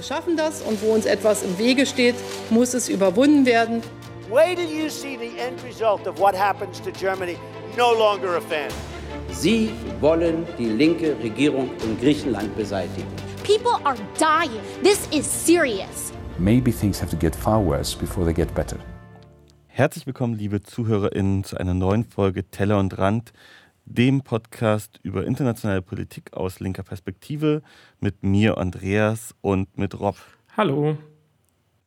Wir schaffen das und wo uns etwas im Wege steht, muss es überwunden werden. Wait till you see the end result of what happens to Germany. No longer a fan. Sie wollen die linke Regierung in Griechenland beseitigen. People are dying. This is serious. Maybe things have to get far worse before they get better. Herzlich willkommen, liebe ZuhörerInnen, zu einer neuen Folge Teller und Rand, dem Podcast über internationale Politik aus linker Perspektive mit mir, Andreas, und mit Rob. Hallo.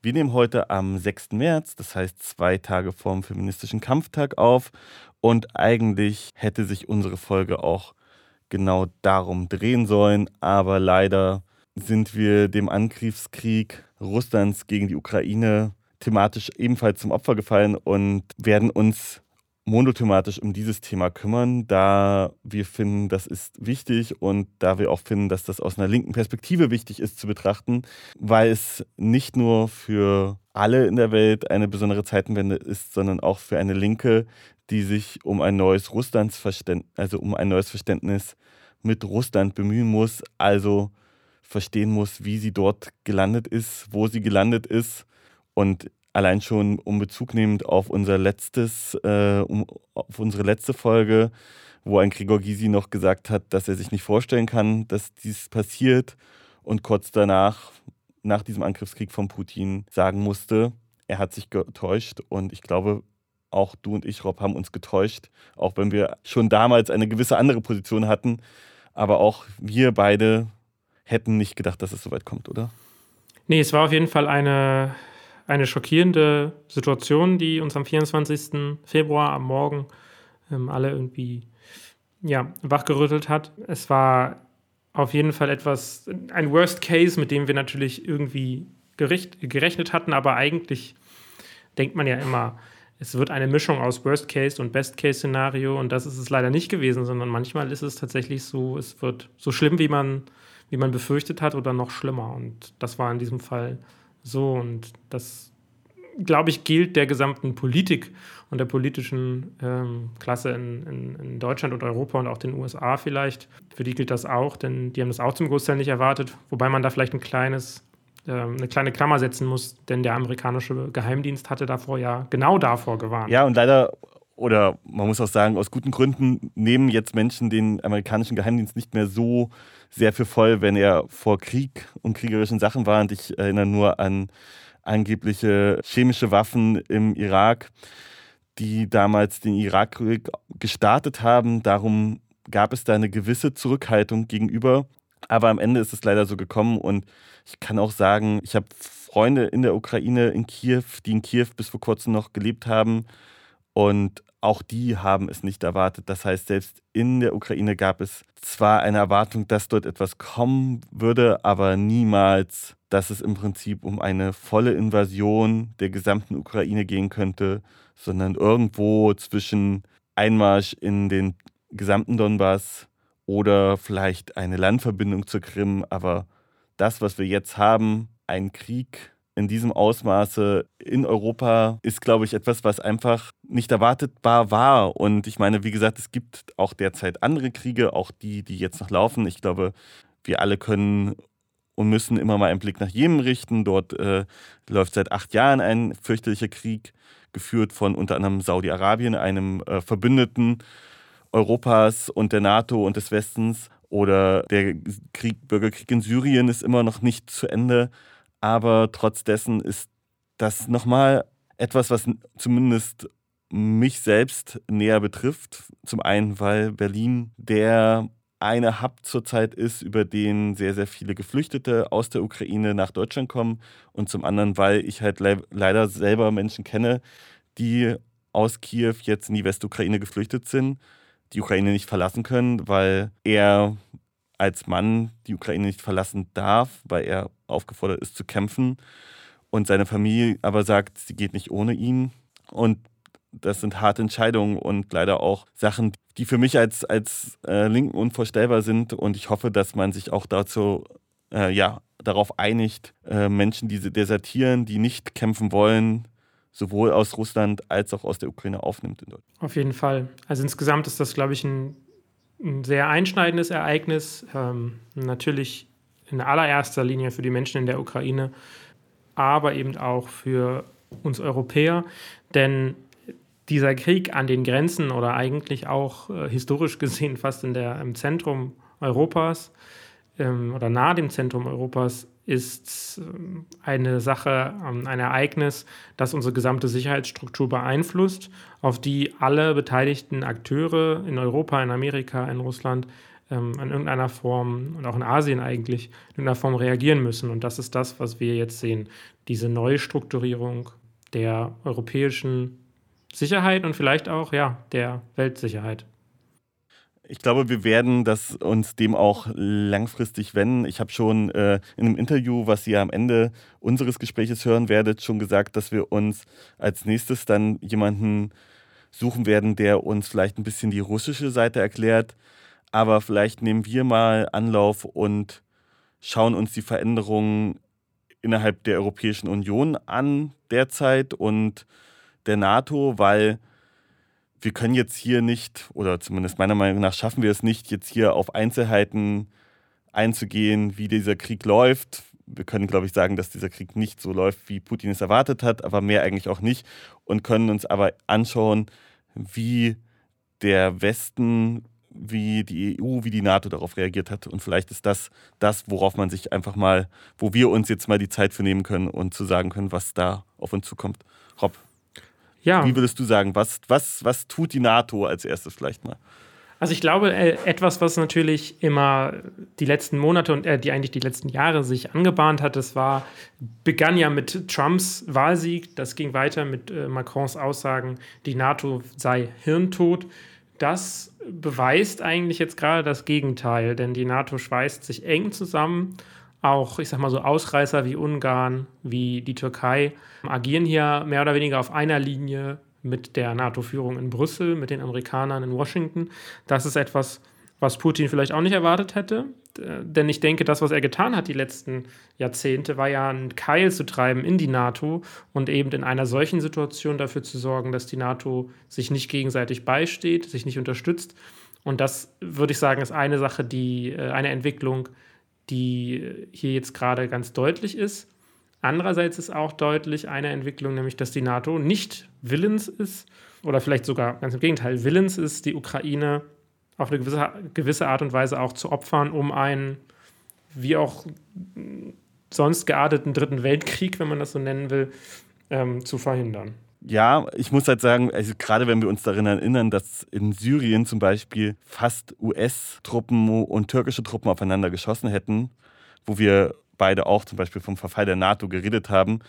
Wir nehmen heute am 6. März, das heißt zwei Tage vorm feministischen Kampftag auf. Und eigentlich hätte sich unsere Folge auch genau darum drehen sollen. Aber leider sind wir dem Angriffskrieg Russlands gegen die Ukraine thematisch ebenfalls zum Opfer gefallen und werden uns monothematisch um dieses Thema kümmern, da wir finden, das ist wichtig und da wir auch finden, dass das aus einer linken Perspektive wichtig ist zu betrachten, weil es nicht nur für alle in der Welt eine besondere Zeitenwende ist, sondern auch für eine Linke, die sich um ein neues Russlandsverständnis, also um ein neues Verständnis mit Russland bemühen muss, also verstehen muss, wie sie dort gelandet ist, wo sie gelandet ist und allein schon um Bezug nehmend auf unser letztes, äh, um, auf unsere letzte Folge, wo ein Gregor Gysi noch gesagt hat, dass er sich nicht vorstellen kann, dass dies passiert und kurz danach, nach diesem Angriffskrieg von Putin, sagen musste, er hat sich getäuscht und ich glaube, auch du und ich, Rob, haben uns getäuscht, auch wenn wir schon damals eine gewisse andere Position hatten, aber auch wir beide hätten nicht gedacht, dass es so weit kommt, oder? Nee, es war auf jeden Fall eine eine schockierende Situation, die uns am 24. Februar am Morgen ähm, alle irgendwie ja, wachgerüttelt hat. Es war auf jeden Fall etwas, ein Worst Case, mit dem wir natürlich irgendwie gericht, gerechnet hatten, aber eigentlich denkt man ja immer, es wird eine Mischung aus Worst Case und Best Case Szenario und das ist es leider nicht gewesen, sondern manchmal ist es tatsächlich so, es wird so schlimm, wie man, wie man befürchtet hat oder noch schlimmer und das war in diesem Fall so, und das, glaube ich, gilt der gesamten Politik und der politischen ähm, Klasse in, in, in, Deutschland und Europa und auch den USA vielleicht. Für die gilt das auch, denn die haben das auch zum Großteil nicht erwartet, wobei man da vielleicht ein kleines, äh, eine kleine Klammer setzen muss, denn der amerikanische Geheimdienst hatte davor ja genau davor gewarnt. Ja, und leider oder man muss auch sagen, aus guten Gründen nehmen jetzt Menschen den amerikanischen Geheimdienst nicht mehr so sehr für voll, wenn er vor Krieg und kriegerischen Sachen war. Und ich erinnere nur an angebliche chemische Waffen im Irak, die damals den Irakkrieg gestartet haben. Darum gab es da eine gewisse Zurückhaltung gegenüber. Aber am Ende ist es leider so gekommen und ich kann auch sagen, ich habe Freunde in der Ukraine, in Kiew, die in Kiew bis vor kurzem noch gelebt haben und auch die haben es nicht erwartet. Das heißt, selbst in der Ukraine gab es zwar eine Erwartung, dass dort etwas kommen würde, aber niemals, dass es im Prinzip um eine volle Invasion der gesamten Ukraine gehen könnte, sondern irgendwo zwischen Einmarsch in den gesamten Donbass oder vielleicht eine Landverbindung zur Krim. Aber das, was wir jetzt haben, ein Krieg in diesem Ausmaße in Europa ist, glaube ich, etwas, was einfach nicht erwartetbar war. Und ich meine, wie gesagt, es gibt auch derzeit andere Kriege, auch die, die jetzt noch laufen. Ich glaube, wir alle können und müssen immer mal einen Blick nach Jemen richten. Dort äh, läuft seit acht Jahren ein fürchterlicher Krieg, geführt von unter anderem Saudi-Arabien, einem äh, Verbündeten Europas und der NATO und des Westens. Oder der Krieg, Bürgerkrieg in Syrien ist immer noch nicht zu Ende aber trotz dessen ist das nochmal etwas, was zumindest mich selbst näher betrifft. Zum einen, weil Berlin der eine Hub zurzeit ist, über den sehr, sehr viele Geflüchtete aus der Ukraine nach Deutschland kommen. Und zum anderen, weil ich halt le leider selber Menschen kenne, die aus Kiew jetzt in die Westukraine geflüchtet sind, die Ukraine nicht verlassen können, weil er als Mann die Ukraine nicht verlassen darf, weil er aufgefordert ist zu kämpfen. Und seine Familie aber sagt, sie geht nicht ohne ihn. Und das sind harte Entscheidungen und leider auch Sachen, die für mich als, als äh, Linken unvorstellbar sind. Und ich hoffe, dass man sich auch dazu, äh, ja, darauf einigt, äh, Menschen, die desertieren, die nicht kämpfen wollen, sowohl aus Russland als auch aus der Ukraine aufnimmt in Deutschland. Auf jeden Fall. Also insgesamt ist das, glaube ich, ein, ein sehr einschneidendes Ereignis. Ähm, natürlich in allererster Linie für die Menschen in der Ukraine, aber eben auch für uns Europäer. Denn dieser Krieg an den Grenzen oder eigentlich auch äh, historisch gesehen fast in der, im Zentrum Europas ähm, oder nahe dem Zentrum Europas ist ähm, eine Sache, ähm, ein Ereignis, das unsere gesamte Sicherheitsstruktur beeinflusst, auf die alle beteiligten Akteure in Europa, in Amerika, in Russland ähm, in irgendeiner Form und auch in Asien eigentlich in irgendeiner Form reagieren müssen. Und das ist das, was wir jetzt sehen. Diese Neustrukturierung der europäischen Sicherheit und vielleicht auch ja, der Weltsicherheit. Ich glaube, wir werden das uns dem auch langfristig wenden. Ich habe schon äh, in einem Interview, was ihr am Ende unseres Gespräches hören werdet, schon gesagt, dass wir uns als nächstes dann jemanden suchen werden, der uns vielleicht ein bisschen die russische Seite erklärt. Aber vielleicht nehmen wir mal Anlauf und schauen uns die Veränderungen innerhalb der Europäischen Union an derzeit und der NATO, weil wir können jetzt hier nicht, oder zumindest meiner Meinung nach schaffen wir es nicht, jetzt hier auf Einzelheiten einzugehen, wie dieser Krieg läuft. Wir können, glaube ich, sagen, dass dieser Krieg nicht so läuft, wie Putin es erwartet hat, aber mehr eigentlich auch nicht. Und können uns aber anschauen, wie der Westen, wie die EU, wie die NATO darauf reagiert hat. Und vielleicht ist das das, worauf man sich einfach mal, wo wir uns jetzt mal die Zeit für nehmen können und zu sagen können, was da auf uns zukommt. Rob. Ja. Wie würdest du sagen, was, was, was tut die NATO als erstes vielleicht mal? Also ich glaube, äh, etwas, was natürlich immer die letzten Monate und äh, die eigentlich die letzten Jahre sich angebahnt hat, das war, begann ja mit Trumps Wahlsieg, das ging weiter mit äh, Macrons Aussagen, die NATO sei hirntot. Das beweist eigentlich jetzt gerade das Gegenteil, denn die NATO schweißt sich eng zusammen auch, ich sag mal so, Ausreißer wie Ungarn, wie die Türkei agieren hier mehr oder weniger auf einer Linie mit der NATO-Führung in Brüssel, mit den Amerikanern in Washington. Das ist etwas, was Putin vielleicht auch nicht erwartet hätte. Denn ich denke, das, was er getan hat die letzten Jahrzehnte, war ja einen Keil zu treiben in die NATO und eben in einer solchen Situation dafür zu sorgen, dass die NATO sich nicht gegenseitig beisteht, sich nicht unterstützt. Und das, würde ich sagen, ist eine Sache, die, äh, eine Entwicklung, die hier jetzt gerade ganz deutlich ist. Andererseits ist auch deutlich eine Entwicklung, nämlich dass die NATO nicht willens ist, oder vielleicht sogar ganz im Gegenteil, willens ist, die Ukraine auf eine gewisse, gewisse Art und Weise auch zu opfern, um einen, wie auch sonst gearteten Dritten Weltkrieg, wenn man das so nennen will, ähm, zu verhindern ja, ich muss halt sagen, also gerade wenn wir uns daran erinnern, dass in Syrien zum Beispiel fast US-Truppen und türkische Truppen aufeinander geschossen hätten, wo wir beide auch zum Beispiel vom Verfall der NATO geredet haben,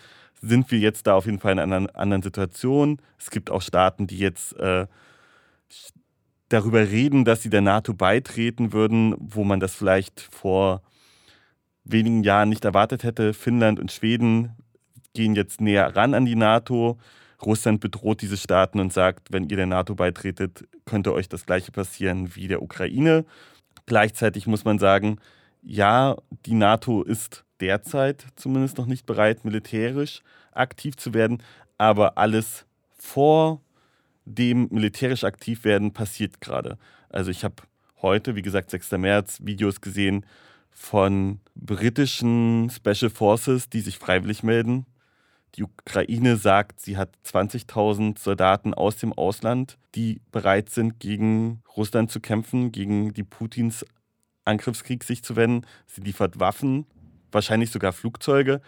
sind wir jetzt da auf jeden Fall in einer anderen Situation. Es gibt auch Staaten, die jetzt äh, darüber reden, dass sie der NATO beitreten würden, wo man das vielleicht vor wenigen Jahren nicht erwartet hätte. Finnland und Schweden gehen jetzt näher ran an die NATO. Russland bedroht diese Staaten und sagt, wenn ihr der NATO beitretet, könnte euch das gleiche passieren wie der Ukraine. Gleichzeitig muss man sagen, ja, die NATO ist derzeit zumindest noch nicht bereit, militärisch aktiv zu werden, aber alles vor dem militärisch aktiv werden passiert gerade. Also ich habe heute, wie gesagt, 6. März, Videos gesehen von britischen Special Forces, die sich freiwillig melden, die Ukraine sagt, sie hat 20.000 Soldaten aus dem Ausland, die bereit sind, gegen Russland zu kämpfen, gegen die Putins Angriffskrieg sich zu wenden. Sie liefert Waffen, wahrscheinlich sogar Flugzeuge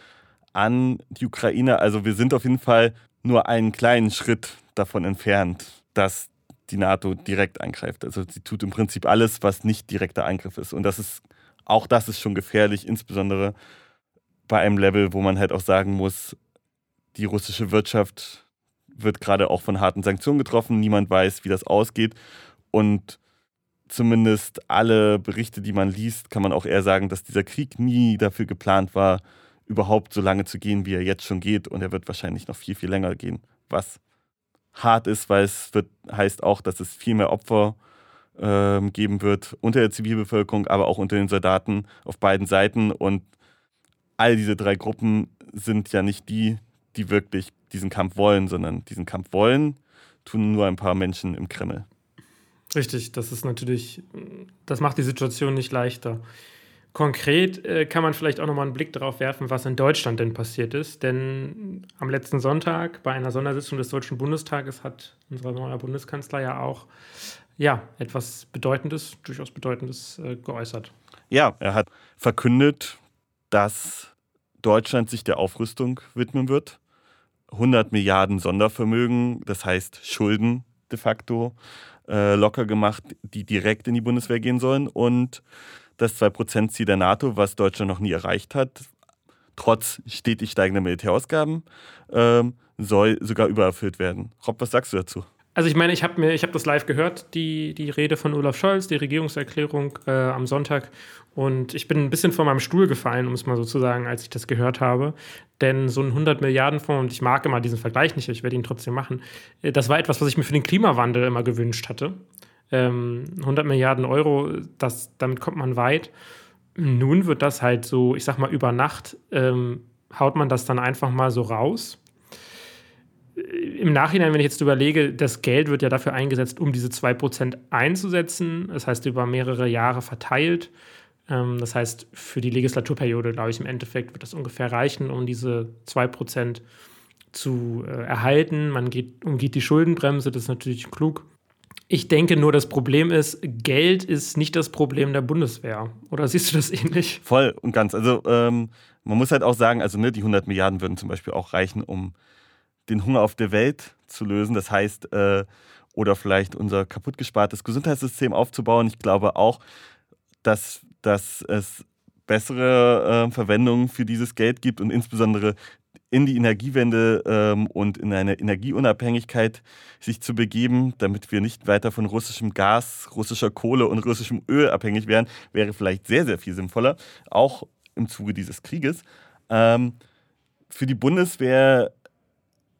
an die Ukraine. Also wir sind auf jeden Fall nur einen kleinen Schritt davon entfernt, dass die NATO direkt angreift. Also sie tut im Prinzip alles, was nicht direkter Eingriff ist. Und das ist, auch das ist schon gefährlich, insbesondere bei einem Level, wo man halt auch sagen muss, die russische Wirtschaft wird gerade auch von harten Sanktionen getroffen. Niemand weiß, wie das ausgeht. Und zumindest alle Berichte, die man liest, kann man auch eher sagen, dass dieser Krieg nie dafür geplant war, überhaupt so lange zu gehen, wie er jetzt schon geht. Und er wird wahrscheinlich noch viel, viel länger gehen. Was hart ist, weil es wird, heißt auch, dass es viel mehr Opfer äh, geben wird unter der Zivilbevölkerung, aber auch unter den Soldaten auf beiden Seiten. Und all diese drei Gruppen sind ja nicht die, die wirklich diesen Kampf wollen, sondern diesen Kampf wollen, tun nur ein paar Menschen im Kreml. Richtig, das ist natürlich, das macht die Situation nicht leichter. Konkret äh, kann man vielleicht auch nochmal einen Blick darauf werfen, was in Deutschland denn passiert ist. Denn am letzten Sonntag bei einer Sondersitzung des Deutschen Bundestages hat unser neuer Bundeskanzler ja auch ja, etwas Bedeutendes, durchaus Bedeutendes äh, geäußert. Ja, er hat verkündet, dass Deutschland sich der Aufrüstung widmen wird. 100 Milliarden Sondervermögen, das heißt Schulden de facto, äh, locker gemacht, die direkt in die Bundeswehr gehen sollen. Und das 2%-Ziel der NATO, was Deutschland noch nie erreicht hat, trotz stetig steigender Militärausgaben, äh, soll sogar übererfüllt werden. Rob, was sagst du dazu? Also ich meine, ich habe mir, das live gehört, die, die Rede von Olaf Scholz, die Regierungserklärung äh, am Sonntag. Und ich bin ein bisschen von meinem Stuhl gefallen, um es mal so zu sagen, als ich das gehört habe. Denn so ein 100 Milliarden Fonds, und ich mag immer diesen Vergleich nicht, ich werde ihn trotzdem machen, äh, das war etwas, was ich mir für den Klimawandel immer gewünscht hatte. Ähm, 100 Milliarden Euro, das, damit kommt man weit. Nun wird das halt so, ich sag mal, über Nacht ähm, haut man das dann einfach mal so raus im Nachhinein, wenn ich jetzt überlege, das Geld wird ja dafür eingesetzt, um diese 2% einzusetzen. Das heißt, über mehrere Jahre verteilt. Ähm, das heißt, für die Legislaturperiode, glaube ich, im Endeffekt wird das ungefähr reichen, um diese 2% zu äh, erhalten. Man geht, umgeht die Schuldenbremse, das ist natürlich klug. Ich denke nur, das Problem ist, Geld ist nicht das Problem der Bundeswehr. Oder siehst du das ähnlich? Voll und ganz. Also ähm, man muss halt auch sagen, also ne, die 100 Milliarden würden zum Beispiel auch reichen, um den Hunger auf der Welt zu lösen. Das heißt, äh, oder vielleicht unser kaputtgespartes Gesundheitssystem aufzubauen. Ich glaube auch, dass, dass es bessere äh, Verwendungen für dieses Geld gibt und insbesondere in die Energiewende ähm, und in eine Energieunabhängigkeit sich zu begeben, damit wir nicht weiter von russischem Gas, russischer Kohle und russischem Öl abhängig wären, wäre vielleicht sehr, sehr viel sinnvoller, auch im Zuge dieses Krieges. Ähm, für die Bundeswehr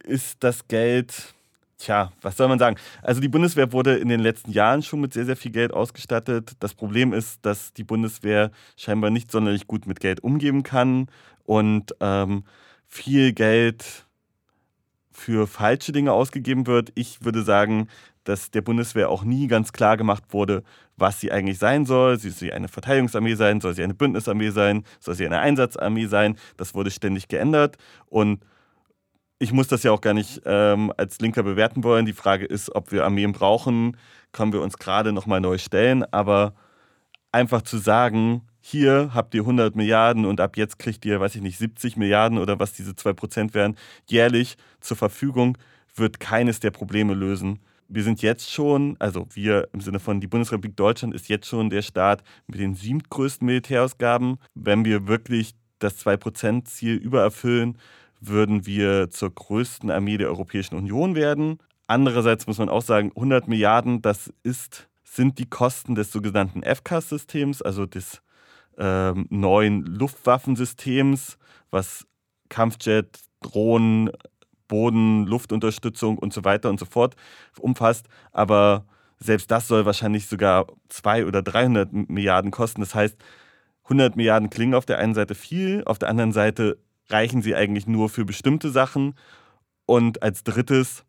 ist das Geld, tja, was soll man sagen? Also die Bundeswehr wurde in den letzten Jahren schon mit sehr, sehr viel Geld ausgestattet. Das Problem ist, dass die Bundeswehr scheinbar nicht sonderlich gut mit Geld umgeben kann und ähm, viel Geld für falsche Dinge ausgegeben wird. Ich würde sagen, dass der Bundeswehr auch nie ganz klar gemacht wurde, was sie eigentlich sein soll. Soll sie eine Verteidigungsarmee sein? Soll sie eine Bündnisarmee sein? Soll sie eine Einsatzarmee sein? Das wurde ständig geändert und ich muss das ja auch gar nicht ähm, als Linker bewerten wollen. Die Frage ist, ob wir Armeen brauchen, können wir uns gerade nochmal neu stellen. Aber einfach zu sagen, hier habt ihr 100 Milliarden und ab jetzt kriegt ihr, weiß ich nicht, 70 Milliarden oder was diese 2% wären, jährlich zur Verfügung, wird keines der Probleme lösen. Wir sind jetzt schon, also wir im Sinne von die Bundesrepublik Deutschland ist jetzt schon der Staat mit den siebtgrößten Militärausgaben. Wenn wir wirklich das 2%-Ziel übererfüllen, würden wir zur größten Armee der Europäischen Union werden. Andererseits muss man auch sagen, 100 Milliarden, das ist, sind die Kosten des sogenannten FCAS-Systems, also des ähm, neuen Luftwaffensystems, was Kampfjet, Drohnen, Boden, Luftunterstützung und so weiter und so fort umfasst. Aber selbst das soll wahrscheinlich sogar 200 oder 300 Milliarden kosten. Das heißt, 100 Milliarden klingen auf der einen Seite viel, auf der anderen Seite reichen sie eigentlich nur für bestimmte Sachen. Und als drittes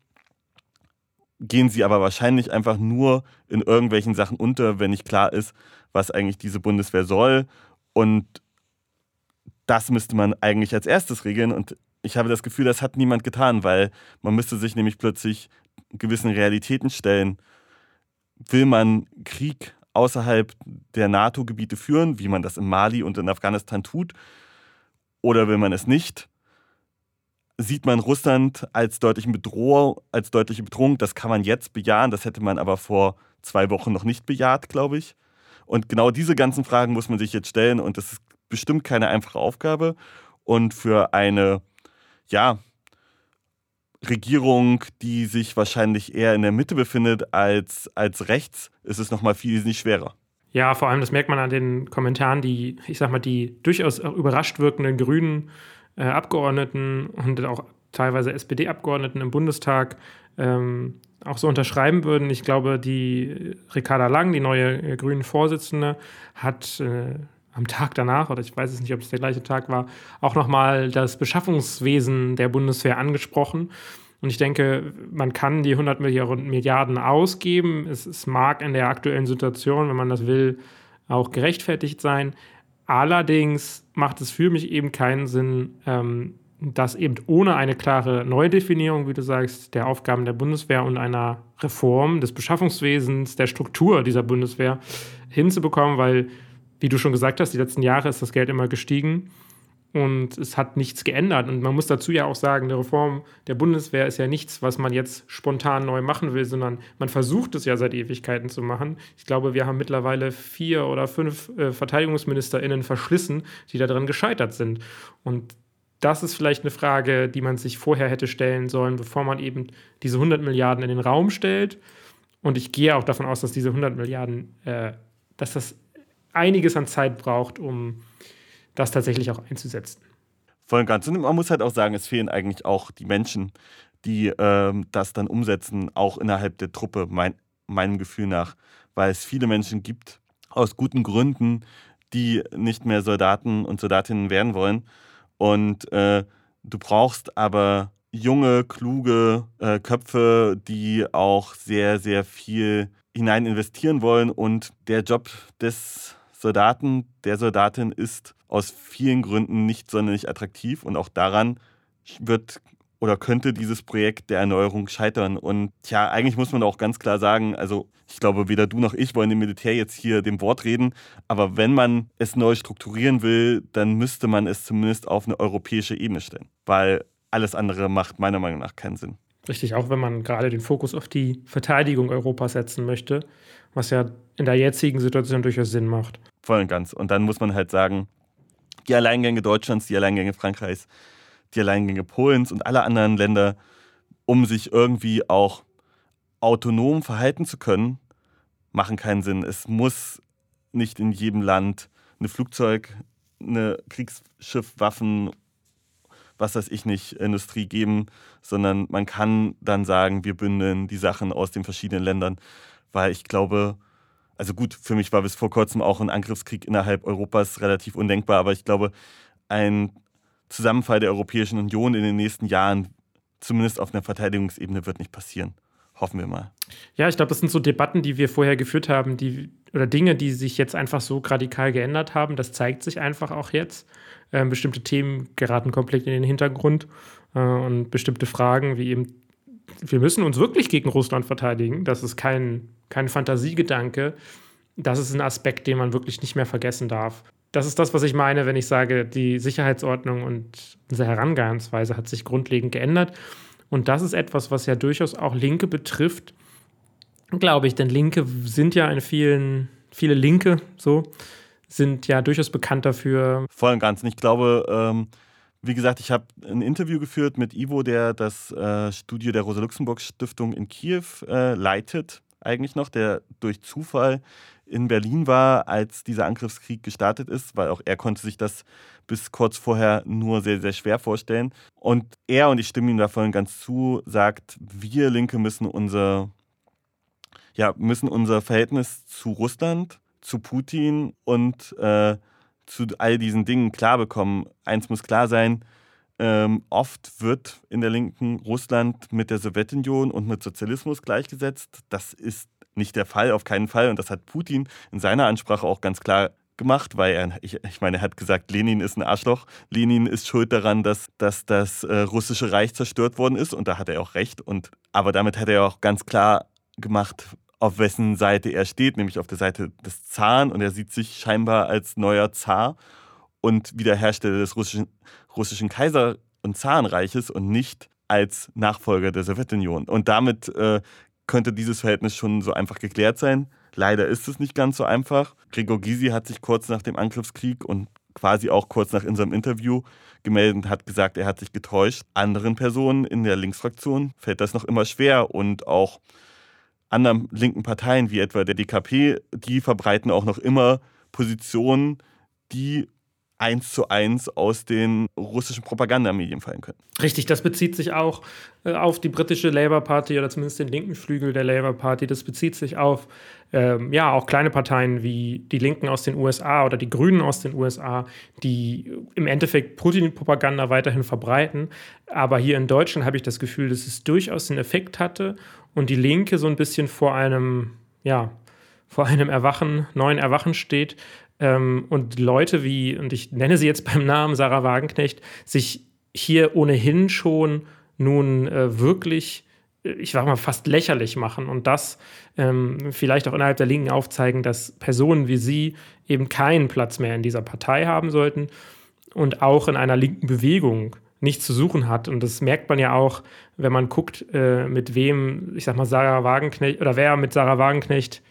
gehen sie aber wahrscheinlich einfach nur in irgendwelchen Sachen unter, wenn nicht klar ist, was eigentlich diese Bundeswehr soll. Und das müsste man eigentlich als erstes regeln. Und ich habe das Gefühl, das hat niemand getan, weil man müsste sich nämlich plötzlich gewissen Realitäten stellen. Will man Krieg außerhalb der NATO-Gebiete führen, wie man das in Mali und in Afghanistan tut? Oder will man es nicht? Sieht man Russland als, deutlichen Bedrohung, als deutliche Bedrohung? Das kann man jetzt bejahen, das hätte man aber vor zwei Wochen noch nicht bejaht, glaube ich. Und genau diese ganzen Fragen muss man sich jetzt stellen und das ist bestimmt keine einfache Aufgabe. Und für eine, ja, Regierung, die sich wahrscheinlich eher in der Mitte befindet als, als rechts, ist es nochmal viel nicht schwerer. Ja, vor allem, das merkt man an den Kommentaren, die, ich sag mal, die durchaus überrascht wirkenden grünen äh, Abgeordneten und auch teilweise SPD-Abgeordneten im Bundestag ähm, auch so unterschreiben würden. Ich glaube, die Ricarda Lang, die neue äh, grünen Vorsitzende, hat äh, am Tag danach, oder ich weiß es nicht, ob es der gleiche Tag war, auch nochmal das Beschaffungswesen der Bundeswehr angesprochen und ich denke, man kann die 100 Milliarden ausgeben. Es, es mag in der aktuellen Situation, wenn man das will, auch gerechtfertigt sein. Allerdings macht es für mich eben keinen Sinn, ähm, das eben ohne eine klare Neudefinierung, wie du sagst, der Aufgaben der Bundeswehr und einer Reform des Beschaffungswesens, der Struktur dieser Bundeswehr hinzubekommen, weil, wie du schon gesagt hast, die letzten Jahre ist das Geld immer gestiegen und es hat nichts geändert. Und man muss dazu ja auch sagen, eine Reform der Bundeswehr ist ja nichts, was man jetzt spontan neu machen will, sondern man versucht es ja seit Ewigkeiten zu machen. Ich glaube, wir haben mittlerweile vier oder fünf äh, VerteidigungsministerInnen verschlissen, die daran gescheitert sind. Und das ist vielleicht eine Frage, die man sich vorher hätte stellen sollen, bevor man eben diese 100 Milliarden in den Raum stellt. Und ich gehe auch davon aus, dass diese 100 Milliarden, äh, dass das einiges an Zeit braucht, um das tatsächlich auch einzusetzen. Voll und ganz. Und man muss halt auch sagen, es fehlen eigentlich auch die Menschen, die ähm, das dann umsetzen, auch innerhalb der Truppe, mein, meinem Gefühl nach. Weil es viele Menschen gibt, aus guten Gründen, die nicht mehr Soldaten und Soldatinnen werden wollen und äh, du brauchst aber junge, kluge äh, Köpfe, die auch sehr, sehr viel hinein investieren wollen. Und der Job des Soldaten, der Soldatin ist aus vielen Gründen nicht sonderlich attraktiv. Und auch daran wird oder könnte dieses Projekt der Erneuerung scheitern. Und ja, eigentlich muss man auch ganz klar sagen, also ich glaube, weder du noch ich wollen dem Militär jetzt hier dem Wort reden, aber wenn man es neu strukturieren will, dann müsste man es zumindest auf eine europäische Ebene stellen, weil alles andere macht meiner Meinung nach keinen Sinn. Richtig, auch wenn man gerade den Fokus auf die Verteidigung Europas setzen möchte, was ja in der jetzigen Situation durchaus Sinn macht. Voll und ganz. Und dann muss man halt sagen, die Alleingänge Deutschlands, die Alleingänge Frankreichs, die Alleingänge Polens und aller anderen Länder, um sich irgendwie auch autonom verhalten zu können, machen keinen Sinn. Es muss nicht in jedem Land ein Flugzeug, eine Kriegsschiff, Waffen, was weiß ich nicht, Industrie geben, sondern man kann dann sagen, wir bündeln die Sachen aus den verschiedenen Ländern, weil ich glaube, also gut, für mich war bis vor kurzem auch ein Angriffskrieg innerhalb Europas relativ undenkbar, aber ich glaube, ein Zusammenfall der Europäischen Union in den nächsten Jahren, zumindest auf einer Verteidigungsebene, wird nicht passieren. Hoffen wir mal. Ja, ich glaube, das sind so Debatten, die wir vorher geführt haben, die, oder Dinge, die sich jetzt einfach so radikal geändert haben. Das zeigt sich einfach auch jetzt. Ähm, bestimmte Themen geraten komplett in den Hintergrund äh, und bestimmte Fragen, wie eben, wir müssen uns wirklich gegen Russland verteidigen. Das ist kein, kein Fantasiegedanke. Das ist ein Aspekt, den man wirklich nicht mehr vergessen darf das ist das, was ich meine, wenn ich sage, die Sicherheitsordnung und unsere Herangehensweise hat sich grundlegend geändert. Und das ist etwas, was ja durchaus auch Linke betrifft, glaube ich. Denn Linke sind ja in vielen, viele Linke so, sind ja durchaus bekannt dafür. Voll und ganz. Ich glaube, ähm, wie gesagt, ich habe ein Interview geführt mit Ivo, der das äh, Studio der Rosa-Luxemburg-Stiftung in Kiew äh, leitet, eigentlich noch, der durch Zufall in Berlin war, als dieser Angriffskrieg gestartet ist, weil auch er konnte sich das bis kurz vorher nur sehr, sehr schwer vorstellen. Und er, und ich stimme ihm davon ganz zu, sagt, wir Linke müssen unser, ja, müssen unser Verhältnis zu Russland, zu Putin und äh, zu all diesen Dingen klar bekommen. Eins muss klar sein, ähm, oft wird in der Linken Russland mit der Sowjetunion und mit Sozialismus gleichgesetzt. Das ist nicht der Fall, auf keinen Fall. Und das hat Putin in seiner Ansprache auch ganz klar gemacht, weil er, ich, ich meine, er hat gesagt, Lenin ist ein Arschloch. Lenin ist schuld daran, dass, dass das äh, russische Reich zerstört worden ist. Und da hat er auch recht. Und, aber damit hat er auch ganz klar gemacht, auf wessen Seite er steht, nämlich auf der Seite des Zaren. Und er sieht sich scheinbar als neuer Zar und Wiederhersteller des russischen, russischen Kaiser- und Zarenreiches und nicht als Nachfolger der Sowjetunion. Und damit äh, könnte dieses Verhältnis schon so einfach geklärt sein. Leider ist es nicht ganz so einfach. Gregor Gysi hat sich kurz nach dem Angriffskrieg und quasi auch kurz nach unserem Interview gemeldet und hat gesagt, er hat sich getäuscht. Anderen Personen in der Linksfraktion fällt das noch immer schwer und auch anderen linken Parteien wie etwa der DKP, die verbreiten auch noch immer Positionen, die eins zu eins aus den russischen Propagandamedien fallen können. Richtig, das bezieht sich auch äh, auf die britische Labour Party oder zumindest den linken Flügel der Labour Party. Das bezieht sich auf ähm, ja auch kleine Parteien wie die Linken aus den USA oder die Grünen aus den USA, die im Endeffekt Putin-Propaganda weiterhin verbreiten. Aber hier in Deutschland habe ich das Gefühl, dass es durchaus einen Effekt hatte und die Linke so ein bisschen vor einem ja vor einem Erwachen, neuen Erwachen steht, ähm, und Leute wie, und ich nenne sie jetzt beim Namen Sarah Wagenknecht, sich hier ohnehin schon nun äh, wirklich, äh, ich sag mal, fast lächerlich machen und das ähm, vielleicht auch innerhalb der Linken aufzeigen, dass Personen wie sie eben keinen Platz mehr in dieser Partei haben sollten und auch in einer linken Bewegung nichts zu suchen hat. Und das merkt man ja auch, wenn man guckt, äh, mit wem, ich sag mal, Sarah Wagenknecht oder wer mit Sarah Wagenknecht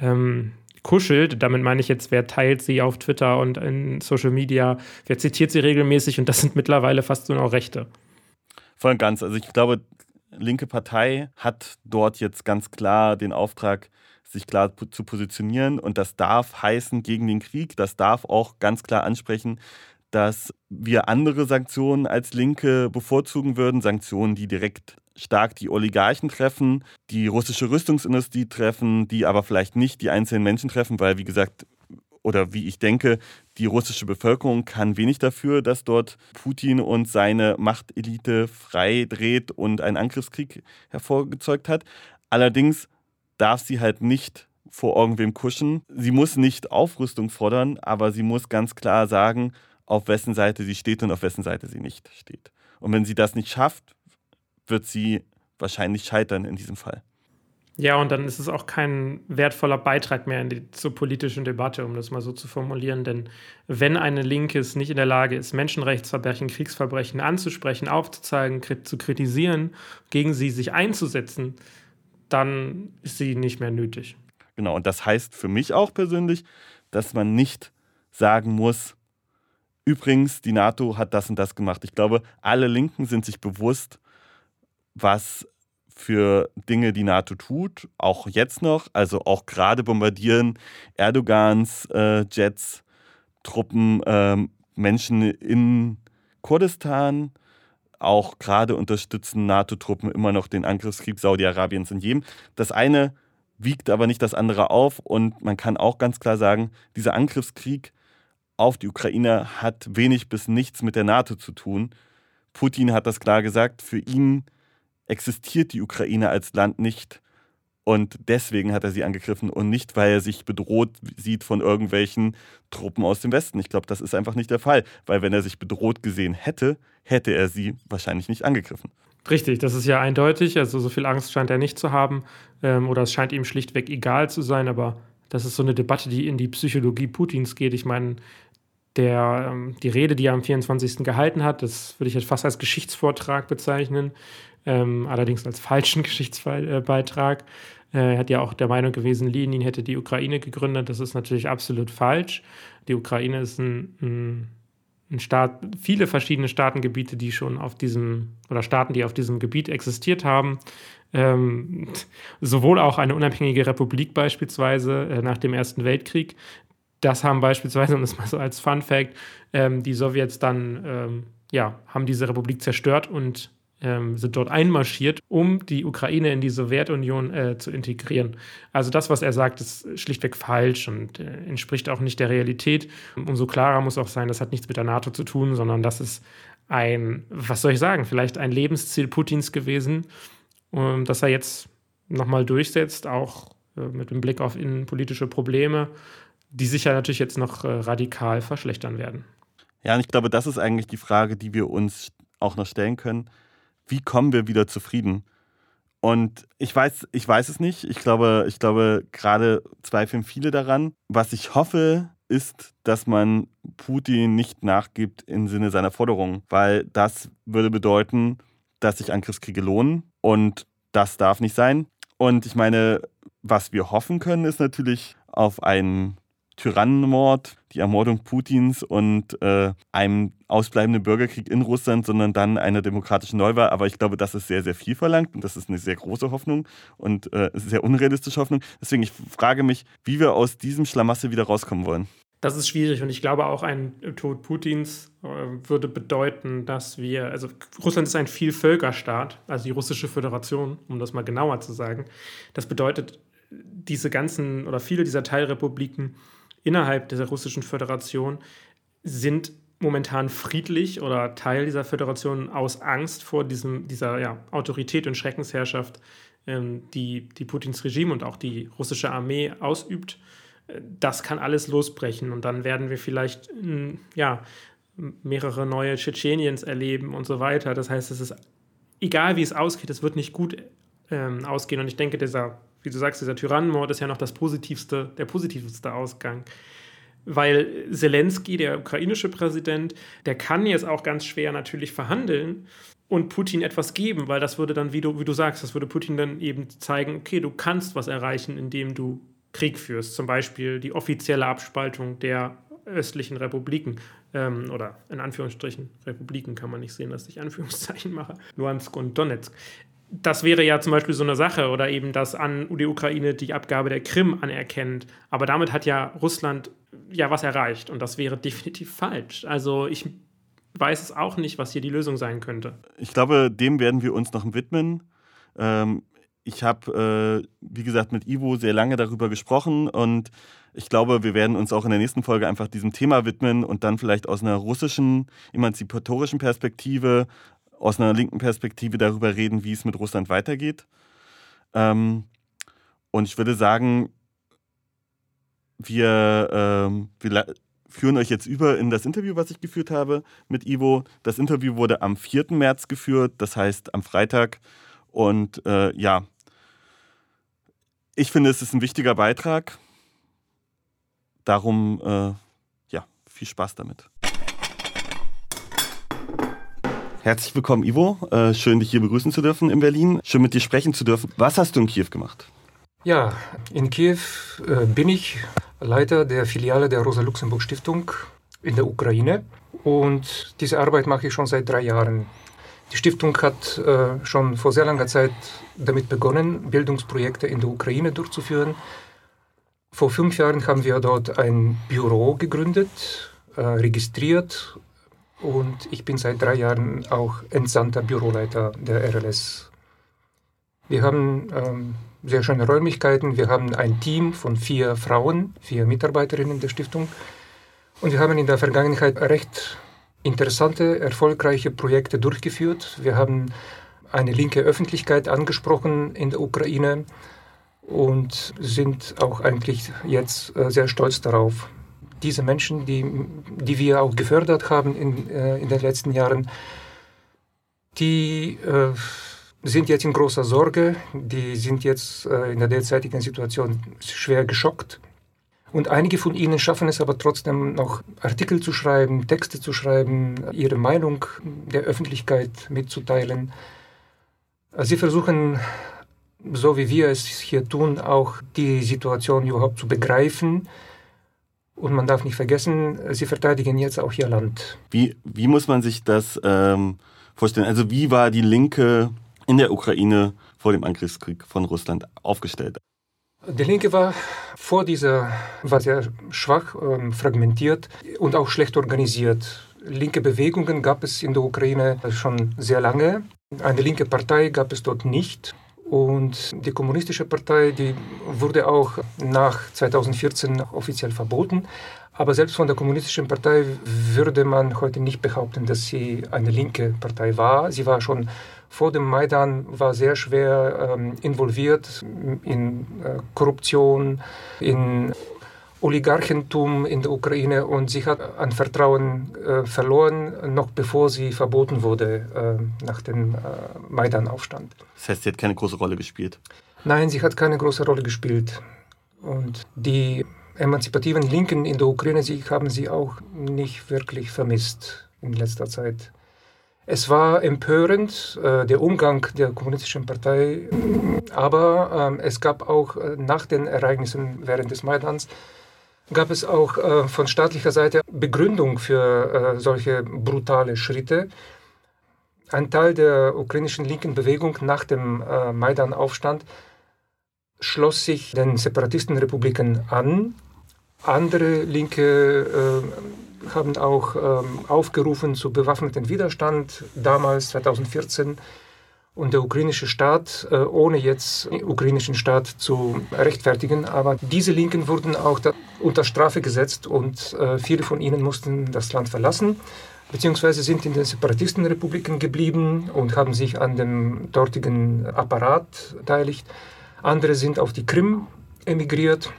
ähm, kuschelt. Damit meine ich jetzt, wer teilt sie auf Twitter und in Social Media, wer zitiert sie regelmäßig und das sind mittlerweile fast nur noch Rechte. Voll und ganz. Also ich glaube, linke Partei hat dort jetzt ganz klar den Auftrag, sich klar zu positionieren und das darf heißen gegen den Krieg. Das darf auch ganz klar ansprechen, dass wir andere Sanktionen als Linke bevorzugen würden, Sanktionen, die direkt stark die Oligarchen treffen, die russische Rüstungsindustrie treffen, die aber vielleicht nicht die einzelnen Menschen treffen, weil, wie gesagt, oder wie ich denke, die russische Bevölkerung kann wenig dafür, dass dort Putin und seine Machtelite freidreht und einen Angriffskrieg hervorgezeugt hat. Allerdings darf sie halt nicht vor irgendwem kuschen. Sie muss nicht Aufrüstung fordern, aber sie muss ganz klar sagen, auf wessen Seite sie steht und auf wessen Seite sie nicht steht. Und wenn sie das nicht schafft, wird sie wahrscheinlich scheitern in diesem Fall. Ja, und dann ist es auch kein wertvoller Beitrag mehr die, zur politischen Debatte, um das mal so zu formulieren. Denn wenn eine Linke es nicht in der Lage ist, Menschenrechtsverbrechen, Kriegsverbrechen anzusprechen, aufzuzeigen, zu kritisieren, gegen sie sich einzusetzen, dann ist sie nicht mehr nötig. Genau, und das heißt für mich auch persönlich, dass man nicht sagen muss, übrigens, die NATO hat das und das gemacht. Ich glaube, alle Linken sind sich bewusst, was für Dinge die NATO tut, auch jetzt noch. Also auch gerade bombardieren Erdogans äh, Jets, Truppen, äh, Menschen in Kurdistan. Auch gerade unterstützen NATO-Truppen immer noch den Angriffskrieg Saudi-Arabiens in Jemen. Das eine wiegt aber nicht das andere auf und man kann auch ganz klar sagen, dieser Angriffskrieg auf die Ukraine hat wenig bis nichts mit der NATO zu tun. Putin hat das klar gesagt, für ihn existiert die Ukraine als Land nicht. Und deswegen hat er sie angegriffen und nicht, weil er sich bedroht sieht von irgendwelchen Truppen aus dem Westen. Ich glaube, das ist einfach nicht der Fall, weil wenn er sich bedroht gesehen hätte, hätte er sie wahrscheinlich nicht angegriffen. Richtig, das ist ja eindeutig. Also so viel Angst scheint er nicht zu haben ähm, oder es scheint ihm schlichtweg egal zu sein. Aber das ist so eine Debatte, die in die Psychologie Putins geht. Ich meine, der, ähm, die Rede, die er am 24. gehalten hat, das würde ich jetzt fast als Geschichtsvortrag bezeichnen, ähm, allerdings als falschen Geschichtsbeitrag. Äh, er hat ja auch der Meinung gewesen, Lenin hätte die Ukraine gegründet. Das ist natürlich absolut falsch. Die Ukraine ist ein, ein, ein Staat, viele verschiedene Staatengebiete, die schon auf diesem, oder Staaten, die auf diesem Gebiet existiert haben. Ähm, sowohl auch eine unabhängige Republik beispielsweise äh, nach dem Ersten Weltkrieg. Das haben beispielsweise, um das mal so als Fun Fact, ähm, die Sowjets dann, ähm, ja, haben diese Republik zerstört und ähm, sind dort einmarschiert, um die Ukraine in die Sowjetunion äh, zu integrieren. Also das, was er sagt, ist schlichtweg falsch und äh, entspricht auch nicht der Realität. Umso klarer muss auch sein, das hat nichts mit der NATO zu tun, sondern das ist ein, was soll ich sagen, vielleicht ein Lebensziel Putins gewesen, ähm, das er jetzt nochmal durchsetzt, auch äh, mit dem Blick auf innenpolitische Probleme, die sich ja natürlich jetzt noch äh, radikal verschlechtern werden. Ja, und ich glaube, das ist eigentlich die Frage, die wir uns auch noch stellen können wie kommen wir wieder zufrieden? Und ich weiß, ich weiß es nicht. Ich glaube, ich glaube, gerade zweifeln viele daran. Was ich hoffe, ist, dass man Putin nicht nachgibt im Sinne seiner Forderungen, weil das würde bedeuten, dass sich Angriffskriege lohnen und das darf nicht sein. Und ich meine, was wir hoffen können, ist natürlich auf einen Tyrannenmord, die Ermordung Putins und äh, einem ausbleibenden Bürgerkrieg in Russland, sondern dann einer demokratischen Neuwahl. Aber ich glaube, das ist sehr, sehr viel verlangt und das ist eine sehr große Hoffnung und äh, sehr unrealistische Hoffnung. Deswegen, ich frage mich, wie wir aus diesem Schlamassel wieder rauskommen wollen. Das ist schwierig und ich glaube auch ein Tod Putins äh, würde bedeuten, dass wir, also Russland ist ein Vielvölkerstaat, also die russische Föderation, um das mal genauer zu sagen. Das bedeutet, diese ganzen oder viele dieser Teilrepubliken innerhalb der russischen Föderation sind momentan friedlich oder Teil dieser Föderation aus Angst vor diesem, dieser ja, Autorität und Schreckensherrschaft, ähm, die, die Putins Regime und auch die russische Armee ausübt. das kann alles losbrechen und dann werden wir vielleicht ja, mehrere neue Tschetscheniens erleben und so weiter. Das heißt, es ist egal, wie es ausgeht, es wird nicht gut ähm, ausgehen. Und ich denke, dieser, wie du sagst, dieser Tyrannenmord ist ja noch das positivste, der positivste Ausgang. Weil Zelensky, der ukrainische Präsident, der kann jetzt auch ganz schwer natürlich verhandeln und Putin etwas geben, weil das würde dann, wie du, wie du sagst, das würde Putin dann eben zeigen, okay, du kannst was erreichen, indem du Krieg führst. Zum Beispiel die offizielle Abspaltung der östlichen Republiken ähm, oder in Anführungsstrichen Republiken kann man nicht sehen, dass ich Anführungszeichen mache, Luhansk und Donetsk. Das wäre ja zum Beispiel so eine Sache oder eben, dass an die Ukraine die Abgabe der Krim anerkennt. Aber damit hat ja Russland ja was erreicht und das wäre definitiv falsch. Also ich weiß es auch nicht, was hier die Lösung sein könnte. Ich glaube, dem werden wir uns noch widmen. Ähm, ich habe, äh, wie gesagt, mit Ivo sehr lange darüber gesprochen und ich glaube, wir werden uns auch in der nächsten Folge einfach diesem Thema widmen und dann vielleicht aus einer russischen, emanzipatorischen Perspektive, aus einer linken Perspektive darüber reden, wie es mit Russland weitergeht. Ähm, und ich würde sagen, wir, ähm, wir führen euch jetzt über in das Interview, was ich geführt habe mit Ivo. Das Interview wurde am 4. März geführt, das heißt am Freitag. Und äh, ja, ich finde, es ist ein wichtiger Beitrag. Darum, äh, ja, viel Spaß damit. Herzlich willkommen, Ivo. Äh, schön, dich hier begrüßen zu dürfen in Berlin. Schön, mit dir sprechen zu dürfen. Was hast du in Kiew gemacht? Ja, in Kiew äh, bin ich Leiter der Filiale der Rosa-Luxemburg-Stiftung in der Ukraine. Und diese Arbeit mache ich schon seit drei Jahren. Die Stiftung hat äh, schon vor sehr langer Zeit damit begonnen, Bildungsprojekte in der Ukraine durchzuführen. Vor fünf Jahren haben wir dort ein Büro gegründet, äh, registriert und ich bin seit drei Jahren auch entsandter Büroleiter der RLS. Wir haben ähm, sehr schöne Räumlichkeiten, wir haben ein Team von vier Frauen, vier Mitarbeiterinnen der Stiftung und wir haben in der Vergangenheit recht interessante, erfolgreiche Projekte durchgeführt. Wir haben eine linke Öffentlichkeit angesprochen in der Ukraine und sind auch eigentlich jetzt äh, sehr stolz darauf. Diese Menschen, die, die wir auch gefördert haben in, äh, in den letzten Jahren, die äh, sind jetzt in großer Sorge, die sind jetzt äh, in der derzeitigen Situation schwer geschockt. Und einige von ihnen schaffen es aber trotzdem noch, Artikel zu schreiben, Texte zu schreiben, ihre Meinung der Öffentlichkeit mitzuteilen. Sie versuchen, so wie wir es hier tun, auch die Situation überhaupt zu begreifen. Und man darf nicht vergessen, sie verteidigen jetzt auch ihr Land. Wie, wie muss man sich das ähm, vorstellen? Also wie war die Linke in der Ukraine vor dem Angriffskrieg von Russland aufgestellt? Die Linke war vor dieser war sehr schwach, ähm, fragmentiert und auch schlecht organisiert. Linke Bewegungen gab es in der Ukraine schon sehr lange. Eine linke Partei gab es dort nicht. Und die kommunistische Partei, die wurde auch nach 2014 offiziell verboten. Aber selbst von der kommunistischen Partei würde man heute nicht behaupten, dass sie eine linke Partei war. Sie war schon vor dem Maidan war sehr schwer ähm, involviert in äh, Korruption, in Oligarchentum in der Ukraine und sie hat an Vertrauen äh, verloren, noch bevor sie verboten wurde äh, nach dem äh, Maidan-Aufstand. Das heißt, sie hat keine große Rolle gespielt? Nein, sie hat keine große Rolle gespielt. Und die emanzipativen Linken in der Ukraine, sie haben sie auch nicht wirklich vermisst in letzter Zeit. Es war empörend, äh, der Umgang der kommunistischen Partei, aber äh, es gab auch äh, nach den Ereignissen während des Maidans, gab es auch äh, von staatlicher Seite Begründung für äh, solche brutale Schritte. Ein Teil der ukrainischen linken Bewegung nach dem äh, Maidan-Aufstand schloss sich den Separatistenrepubliken an. Andere linke haben auch ähm, aufgerufen zu bewaffneten Widerstand, damals 2014. Und der ukrainische Staat, äh, ohne jetzt den ukrainischen Staat zu rechtfertigen, aber diese Linken wurden auch unter Strafe gesetzt und äh, viele von ihnen mussten das Land verlassen, beziehungsweise sind in den Separatistenrepubliken geblieben und haben sich an dem dortigen Apparat beteiligt. Andere sind auf die Krim emigriert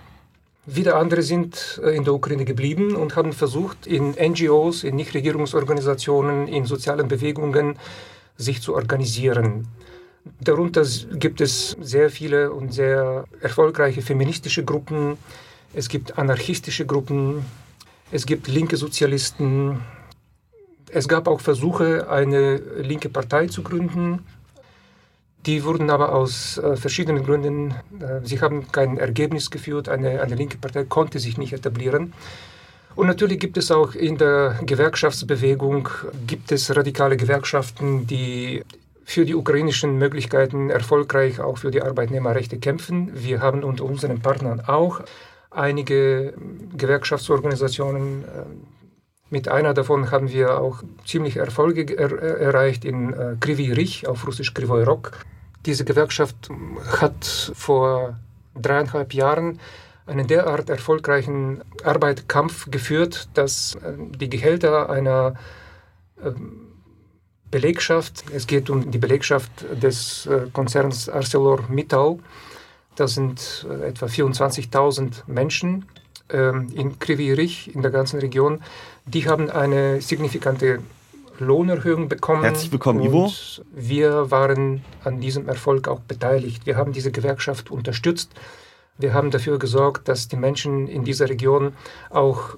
Wieder andere sind äh, in der Ukraine geblieben und haben versucht, in NGOs, in Nichtregierungsorganisationen, in sozialen Bewegungen sich zu organisieren. Darunter gibt es sehr viele und sehr erfolgreiche feministische Gruppen. Es gibt anarchistische Gruppen. Es gibt linke Sozialisten. Es gab auch Versuche, eine linke Partei zu gründen. Die wurden aber aus äh, verschiedenen Gründen, äh, sie haben kein Ergebnis geführt, eine, eine linke Partei konnte sich nicht etablieren. Und natürlich gibt es auch in der Gewerkschaftsbewegung, gibt es radikale Gewerkschaften, die für die ukrainischen Möglichkeiten erfolgreich auch für die Arbeitnehmerrechte kämpfen. Wir haben unter unseren Partnern auch einige Gewerkschaftsorganisationen. Äh, mit einer davon haben wir auch ziemlich Erfolge er erreicht in äh, Krivi Rich, auf Russisch Krivoy Rok. Diese Gewerkschaft hat vor dreieinhalb Jahren einen derart erfolgreichen Arbeitskampf geführt, dass äh, die Gehälter einer ähm, Belegschaft, es geht um die Belegschaft des äh, Konzerns ArcelorMittal, das sind äh, etwa 24.000 Menschen ähm, in Krivirich, in der ganzen Region, die haben eine signifikante Lohnerhöhung bekommen. Herzlich willkommen, Ivo. Wir waren an diesem Erfolg auch beteiligt. Wir haben diese Gewerkschaft unterstützt. Wir haben dafür gesorgt, dass die Menschen in dieser Region auch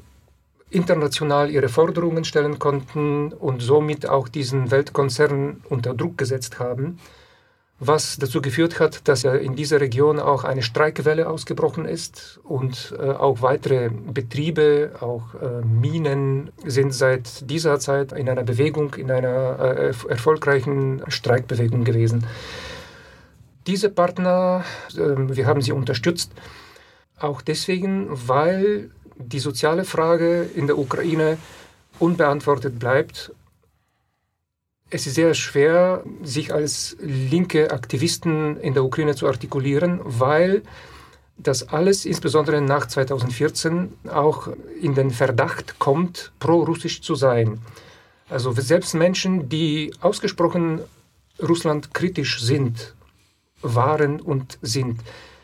international ihre Forderungen stellen konnten und somit auch diesen Weltkonzern unter Druck gesetzt haben was dazu geführt hat, dass in dieser Region auch eine Streikwelle ausgebrochen ist und äh, auch weitere Betriebe, auch äh, Minen sind seit dieser Zeit in einer Bewegung, in einer äh, erfolgreichen Streikbewegung gewesen. Diese Partner, ähm, wir haben sie unterstützt, auch deswegen, weil die soziale Frage in der Ukraine unbeantwortet bleibt es ist sehr schwer, sich als linke Aktivisten in der Ukraine zu artikulieren, weil das alles insbesondere nach 2014 auch in den Verdacht kommt, pro-russisch zu sein. Also selbst Menschen, die ausgesprochen Russland kritisch sind, waren und sind,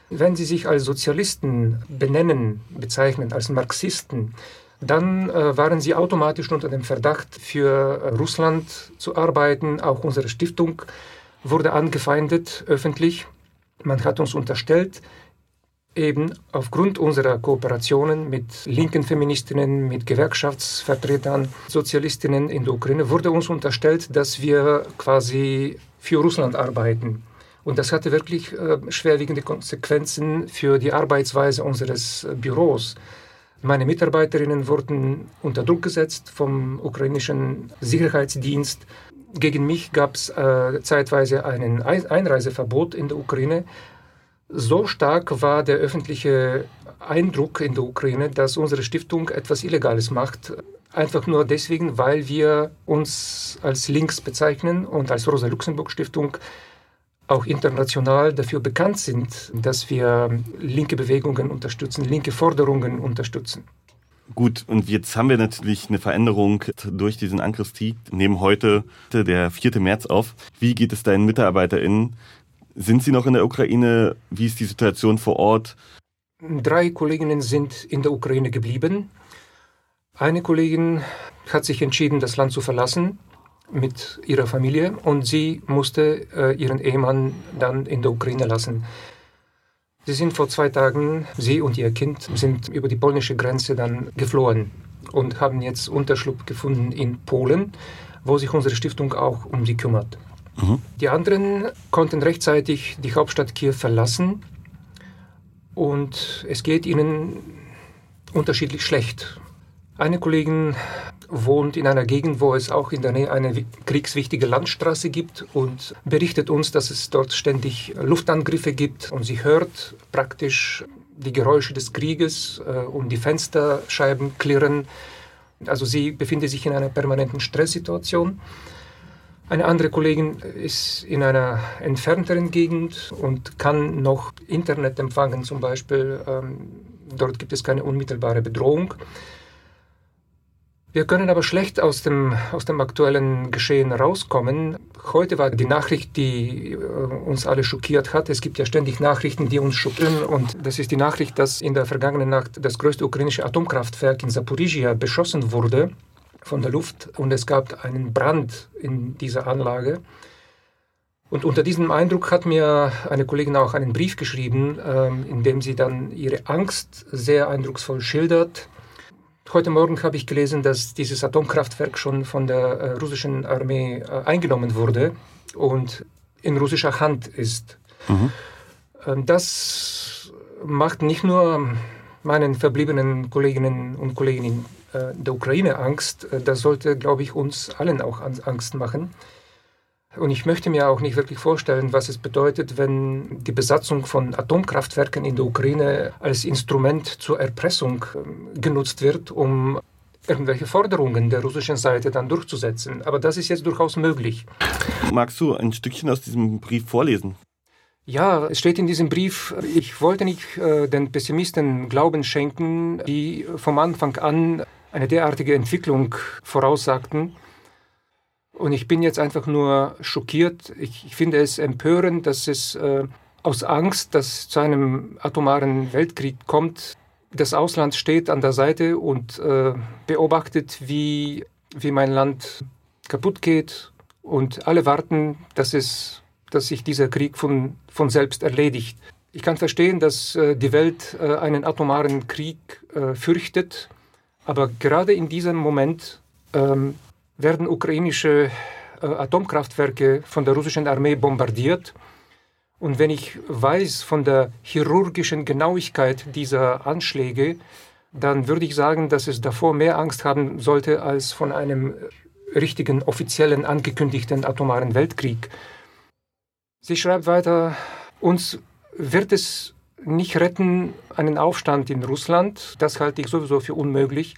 wenn sie sich als Sozialisten benennen, bezeichnen, als Marxisten, dann äh, waren sie automatisch unter dem Verdacht, für äh, Russland zu arbeiten. Auch unsere Stiftung wurde angefeindet öffentlich. Man hat uns unterstellt, eben aufgrund unserer Kooperationen mit linken Feministinnen, mit Gewerkschaftsvertretern, Sozialistinnen in der Ukraine, wurde uns unterstellt, dass wir quasi für Russland arbeiten. Und das hatte wirklich äh, schwerwiegende Konsequenzen für die Arbeitsweise unseres äh, Büros. Meine Mitarbeiterinnen wurden unter Druck gesetzt vom ukrainischen Sicherheitsdienst. Gegen mich gab es äh, zeitweise ein Einreiseverbot in der Ukraine. So stark war der öffentliche Eindruck in der Ukraine, dass unsere Stiftung etwas Illegales macht. Einfach nur deswegen, weil wir uns als links bezeichnen und als Rosa-Luxemburg-Stiftung auch international dafür bekannt sind, dass wir linke Bewegungen unterstützen, linke Forderungen unterstützen. Gut, und jetzt haben wir natürlich eine Veränderung durch diesen Angriffskrieg. Nehmen heute der 4. März auf. Wie geht es deinen MitarbeiterInnen? Sind sie noch in der Ukraine? Wie ist die Situation vor Ort? Drei Kolleginnen sind in der Ukraine geblieben. Eine Kollegin hat sich entschieden, das Land zu verlassen mit ihrer Familie und sie musste äh, ihren Ehemann dann in der Ukraine lassen. Sie sind vor zwei Tagen, sie und ihr Kind, sind über die polnische Grenze dann geflohen und haben jetzt Unterschlupf gefunden in Polen, wo sich unsere Stiftung auch um sie kümmert. Mhm. Die anderen konnten rechtzeitig die Hauptstadt Kiew verlassen und es geht ihnen unterschiedlich schlecht. Eine Kollegin wohnt in einer Gegend, wo es auch in der Nähe eine kriegswichtige Landstraße gibt und berichtet uns, dass es dort ständig Luftangriffe gibt und sie hört praktisch die Geräusche des Krieges äh, und die Fensterscheiben klirren. Also sie befindet sich in einer permanenten Stresssituation. Eine andere Kollegin ist in einer entfernteren Gegend und kann noch Internet empfangen zum Beispiel. Ähm, dort gibt es keine unmittelbare Bedrohung. Wir können aber schlecht aus dem, aus dem aktuellen Geschehen rauskommen. Heute war die Nachricht, die äh, uns alle schockiert hat. Es gibt ja ständig Nachrichten, die uns schockieren. Und das ist die Nachricht, dass in der vergangenen Nacht das größte ukrainische Atomkraftwerk in Saporizhia beschossen wurde von der Luft. Und es gab einen Brand in dieser Anlage. Und unter diesem Eindruck hat mir eine Kollegin auch einen Brief geschrieben, ähm, in dem sie dann ihre Angst sehr eindrucksvoll schildert Heute Morgen habe ich gelesen, dass dieses Atomkraftwerk schon von der äh, russischen Armee äh, eingenommen wurde und in russischer Hand ist. Mhm. Ähm, das macht nicht nur meinen verbliebenen Kolleginnen und Kollegen äh, der Ukraine Angst, äh, das sollte, glaube ich, uns allen auch Angst machen. Und ich möchte mir auch nicht wirklich vorstellen, was es bedeutet, wenn die Besatzung von Atomkraftwerken in der Ukraine als Instrument zur Erpressung ähm, genutzt wird, um irgendwelche Forderungen der russischen Seite dann durchzusetzen. Aber das ist jetzt durchaus möglich. Magst du ein Stückchen aus diesem Brief vorlesen? Ja, es steht in diesem Brief, ich wollte nicht äh, den Pessimisten Glauben schenken, die vom Anfang an eine derartige Entwicklung voraussagten. Und ich bin jetzt einfach nur schockiert. Ich, ich finde es empörend, dass es äh, aus Angst, dass zu einem atomaren Weltkrieg kommt, das Ausland steht an der Seite und äh, beobachtet, wie, wie mein Land kaputt geht. Und alle warten, dass, es, dass sich dieser Krieg von, von selbst erledigt. Ich kann verstehen, dass äh, die Welt äh, einen atomaren Krieg äh, fürchtet. Aber gerade in diesem Moment ähm, werden ukrainische äh, Atomkraftwerke von der russischen Armee bombardiert. Und wenn ich weiß von der chirurgischen Genauigkeit dieser Anschläge, dann würde ich sagen, dass es davor mehr Angst haben sollte als von einem richtigen offiziellen angekündigten atomaren Weltkrieg. Sie schreibt weiter, uns wird es nicht retten, einen Aufstand in Russland, das halte ich sowieso für unmöglich.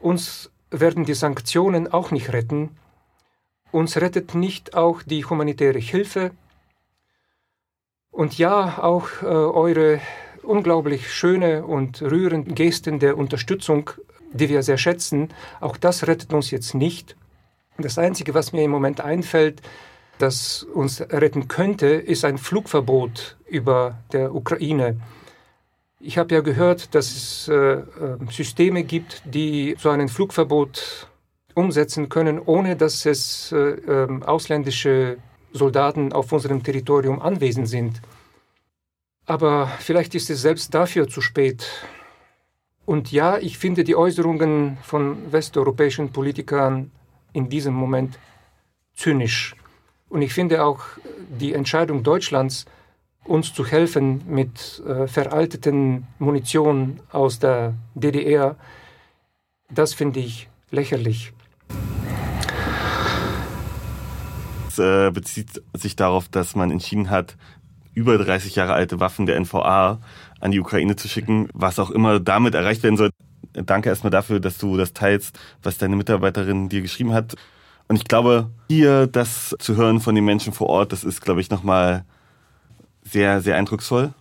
Uns werden die Sanktionen auch nicht retten. Uns rettet nicht auch die humanitäre Hilfe. Und ja, auch äh, eure unglaublich schöne und rührende Gesten der Unterstützung, die wir sehr schätzen, auch das rettet uns jetzt nicht. Das Einzige, was mir im Moment einfällt, das uns retten könnte, ist ein Flugverbot über der Ukraine. Ich habe ja gehört, dass es äh, äh, Systeme gibt, die so ein Flugverbot umsetzen können, ohne dass es äh, äh, ausländische Soldaten auf unserem Territorium anwesend sind. Aber vielleicht ist es selbst dafür zu spät. Und ja, ich finde die Äußerungen von westeuropäischen Politikern in diesem Moment zynisch. Und ich finde auch die Entscheidung Deutschlands, uns zu helfen mit äh, veralteten Munition aus der DDR, das finde ich lächerlich. Es äh, bezieht sich darauf, dass man entschieden hat, über 30 Jahre alte Waffen der NVA an die Ukraine zu schicken, was auch immer damit erreicht werden soll. Danke erstmal dafür, dass du das teilst, was deine Mitarbeiterin dir geschrieben hat. Und ich glaube, hier das zu hören von den Menschen vor Ort, das ist, glaube ich, nochmal sehr, sehr eindrucksvoll.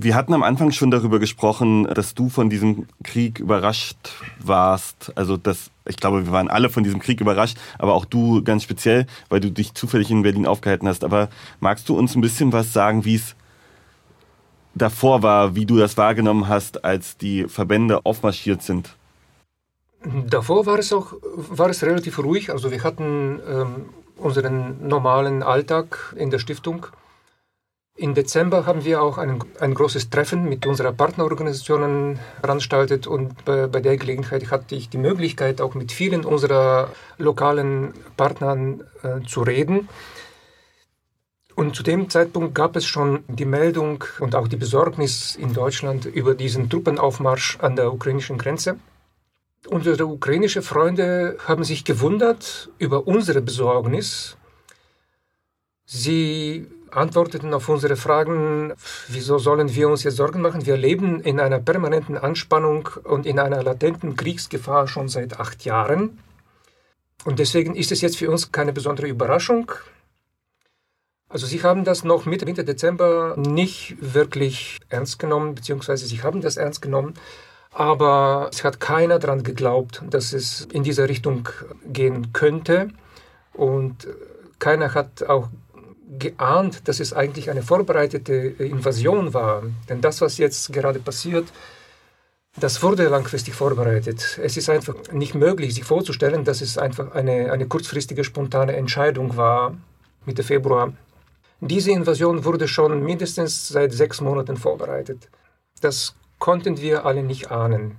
Wir hatten am Anfang schon darüber gesprochen, dass du von diesem Krieg überrascht warst. Also das, ich glaube, wir waren alle von diesem Krieg überrascht, aber auch du ganz speziell, weil du dich zufällig in Berlin aufgehalten hast. Aber magst du uns ein bisschen was sagen, wie es davor war, wie du das wahrgenommen hast, als die Verbände aufmarschiert sind? Davor war es auch war es relativ ruhig. Also wir hatten ähm, unseren normalen Alltag in der Stiftung. Im Dezember haben wir auch ein, ein großes Treffen mit unserer Partnerorganisationen veranstaltet und bei, bei, der Gelegenheit hatte ich die Möglichkeit, auch mit vielen unserer lokalen Partnern äh, zu reden. Und zu dem Zeitpunkt gab es schon die Meldung und auch die Besorgnis in Deutschland über diesen Truppenaufmarsch an der ukrainischen Grenze. Unsere ukrainischen Freunde haben sich gewundert über unsere Besorgnis. Sie antworteten auf unsere Fragen, wieso sollen wir uns jetzt Sorgen machen? Wir leben in einer permanenten Anspannung und in einer latenten Kriegsgefahr schon seit acht Jahren. Und deswegen ist es jetzt für uns keine besondere Überraschung. Also sie haben das noch Mitte, Mitte Dezember nicht wirklich ernst genommen, beziehungsweise sie haben das ernst genommen. Aber es hat keiner daran geglaubt, dass es in diese Richtung gehen könnte. Und keiner hat auch geahnt, dass es eigentlich eine vorbereitete Invasion war. Denn das, was jetzt gerade passiert, das wurde langfristig vorbereitet. Es ist einfach nicht möglich, sich vorzustellen, dass es einfach eine, eine kurzfristige, spontane Entscheidung war, Mitte Februar. Diese Invasion wurde schon mindestens seit sechs Monaten vorbereitet. Das konnten wir alle nicht ahnen.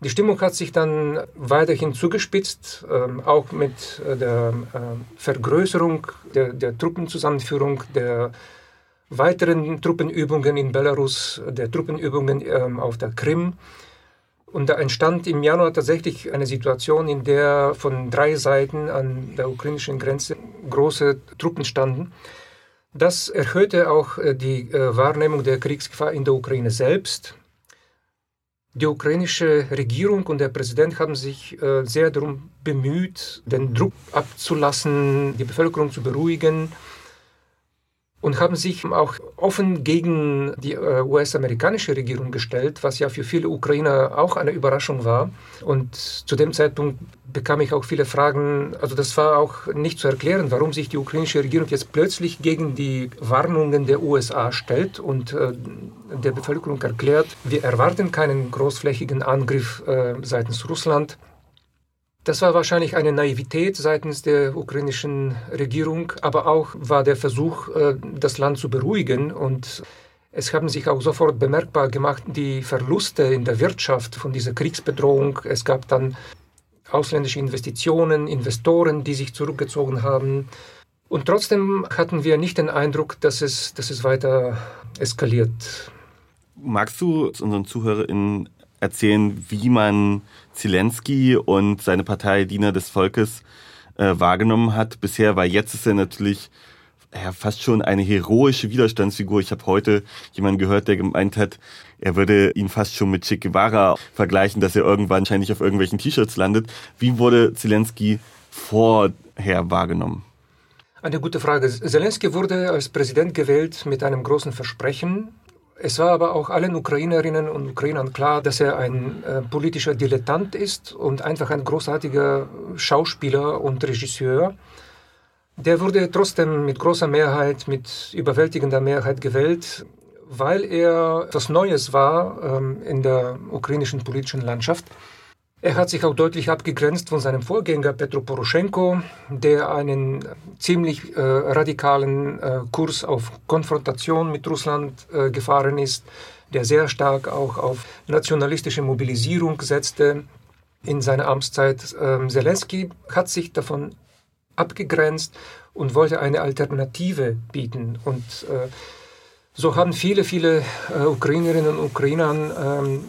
Die Stimmung hat sich dann weiterhin zugespitzt, äh, auch mit äh, der äh, Vergrößerung der, der Truppenzusammenführung, der weiteren Truppenübungen in Belarus, der Truppenübungen ähm, auf der Krim. Und da entstand im Januar tatsächlich eine Situation, in der von drei Seiten an der ukrainischen Grenze große Truppen standen. Das erhöhte auch äh, die äh, Wahrnehmung der Kriegsgefahr in der Ukraine selbst. Die ukrainische Regierung und der Präsident haben sich äh, sehr darum bemüht, den Druck abzulassen, die Bevölkerung zu beruhigen und haben sich auch offen gegen die äh, US-amerikanische Regierung gestellt, was ja für viele Ukrainer auch eine Überraschung war. Und zu dem Zeitpunkt bekam ich auch viele Fragen, also das war auch nicht zu erklären, warum sich die ukrainische Regierung jetzt plötzlich gegen die Warnungen der USA stellt und äh, der Bevölkerung erklärt, wir erwarten keinen großflächigen Angriff äh, seitens Russland. Das war wahrscheinlich eine Naivität seitens der ukrainischen Regierung, aber auch war der Versuch, äh, das Land zu beruhigen. Und es haben sich auch sofort bemerkbar gemacht die Verluste in der Wirtschaft von dieser Kriegsbedrohung. Es gab dann ausländische Investitionen, Investoren, die sich zurückgezogen haben. Und trotzdem hatten wir nicht den Eindruck, dass es, dass es weiter eskaliert. Magst du unseren ZuhörerInnen erzählen, wie man Zelensky und seine Partei Diener des Volkes äh, wahrgenommen hat bisher, weil jetzt ist er natürlich ja, fast schon eine heroische Widerstandsfigur. Ich habe heute jemanden gehört, der gemeint hat, er würde ihn fast schon mit Che Guevara vergleichen, dass er irgendwann wahrscheinlich auf irgendwelchen T-Shirts landet. Wie wurde Zelensky vorher wahrgenommen? Eine gute Frage. Zelensky wurde als Präsident gewählt mit einem großen Versprechen, es war aber auch allen Ukrainerinnen und Ukrainern klar, dass er ein äh, politischer Dilettant ist und einfach ein großartiger Schauspieler und Regisseur. Der wurde trotzdem mit großer Mehrheit, mit überwältigender Mehrheit gewählt, weil er etwas Neues war ähm, in der ukrainischen politischen Landschaft. Er hat sich auch deutlich abgegrenzt von seinem Vorgänger Petro Poroschenko, der einen ziemlich äh, radikalen äh, Kurs auf Konfrontation mit Russland äh, gefahren ist, der sehr stark auch auf nationalistische Mobilisierung setzte in seiner Amtszeit. Ähm, Zelensky hat sich davon abgegrenzt und wollte eine Alternative bieten. Und äh, so haben viele, viele äh, Ukrainerinnen und Ukrainer ähm,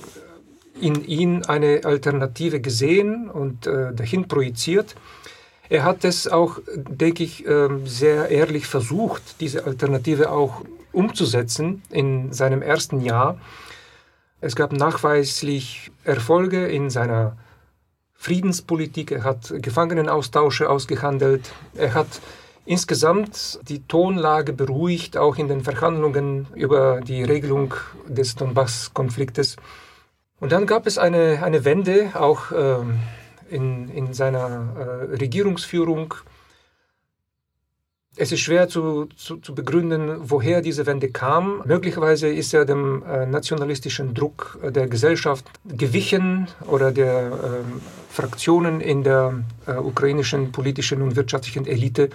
in ihn eine Alternative gesehen und äh, dahin projiziert. Er hat es auch, denke ich, äh, sehr ehrlich versucht, diese Alternative auch umzusetzen in seinem ersten Jahr. Es gab nachweislich Erfolge in seiner Friedenspolitik. Er hat Gefangenenaustausche ausgehandelt. Er hat insgesamt die Tonlage beruhigt, auch in den Verhandlungen über die Regelung des Donbass-Konfliktes. Und dann gab es eine, eine Wende auch äh, in, in seiner äh, Regierungsführung. Es ist schwer zu, zu, zu, begründen, woher diese Wende kam. Möglicherweise ist er dem äh, nationalistischen Druck der Gesellschaft gewichen oder der ähm, Fraktionen in der äh, ukrainischen politischen und wirtschaftlichen Elite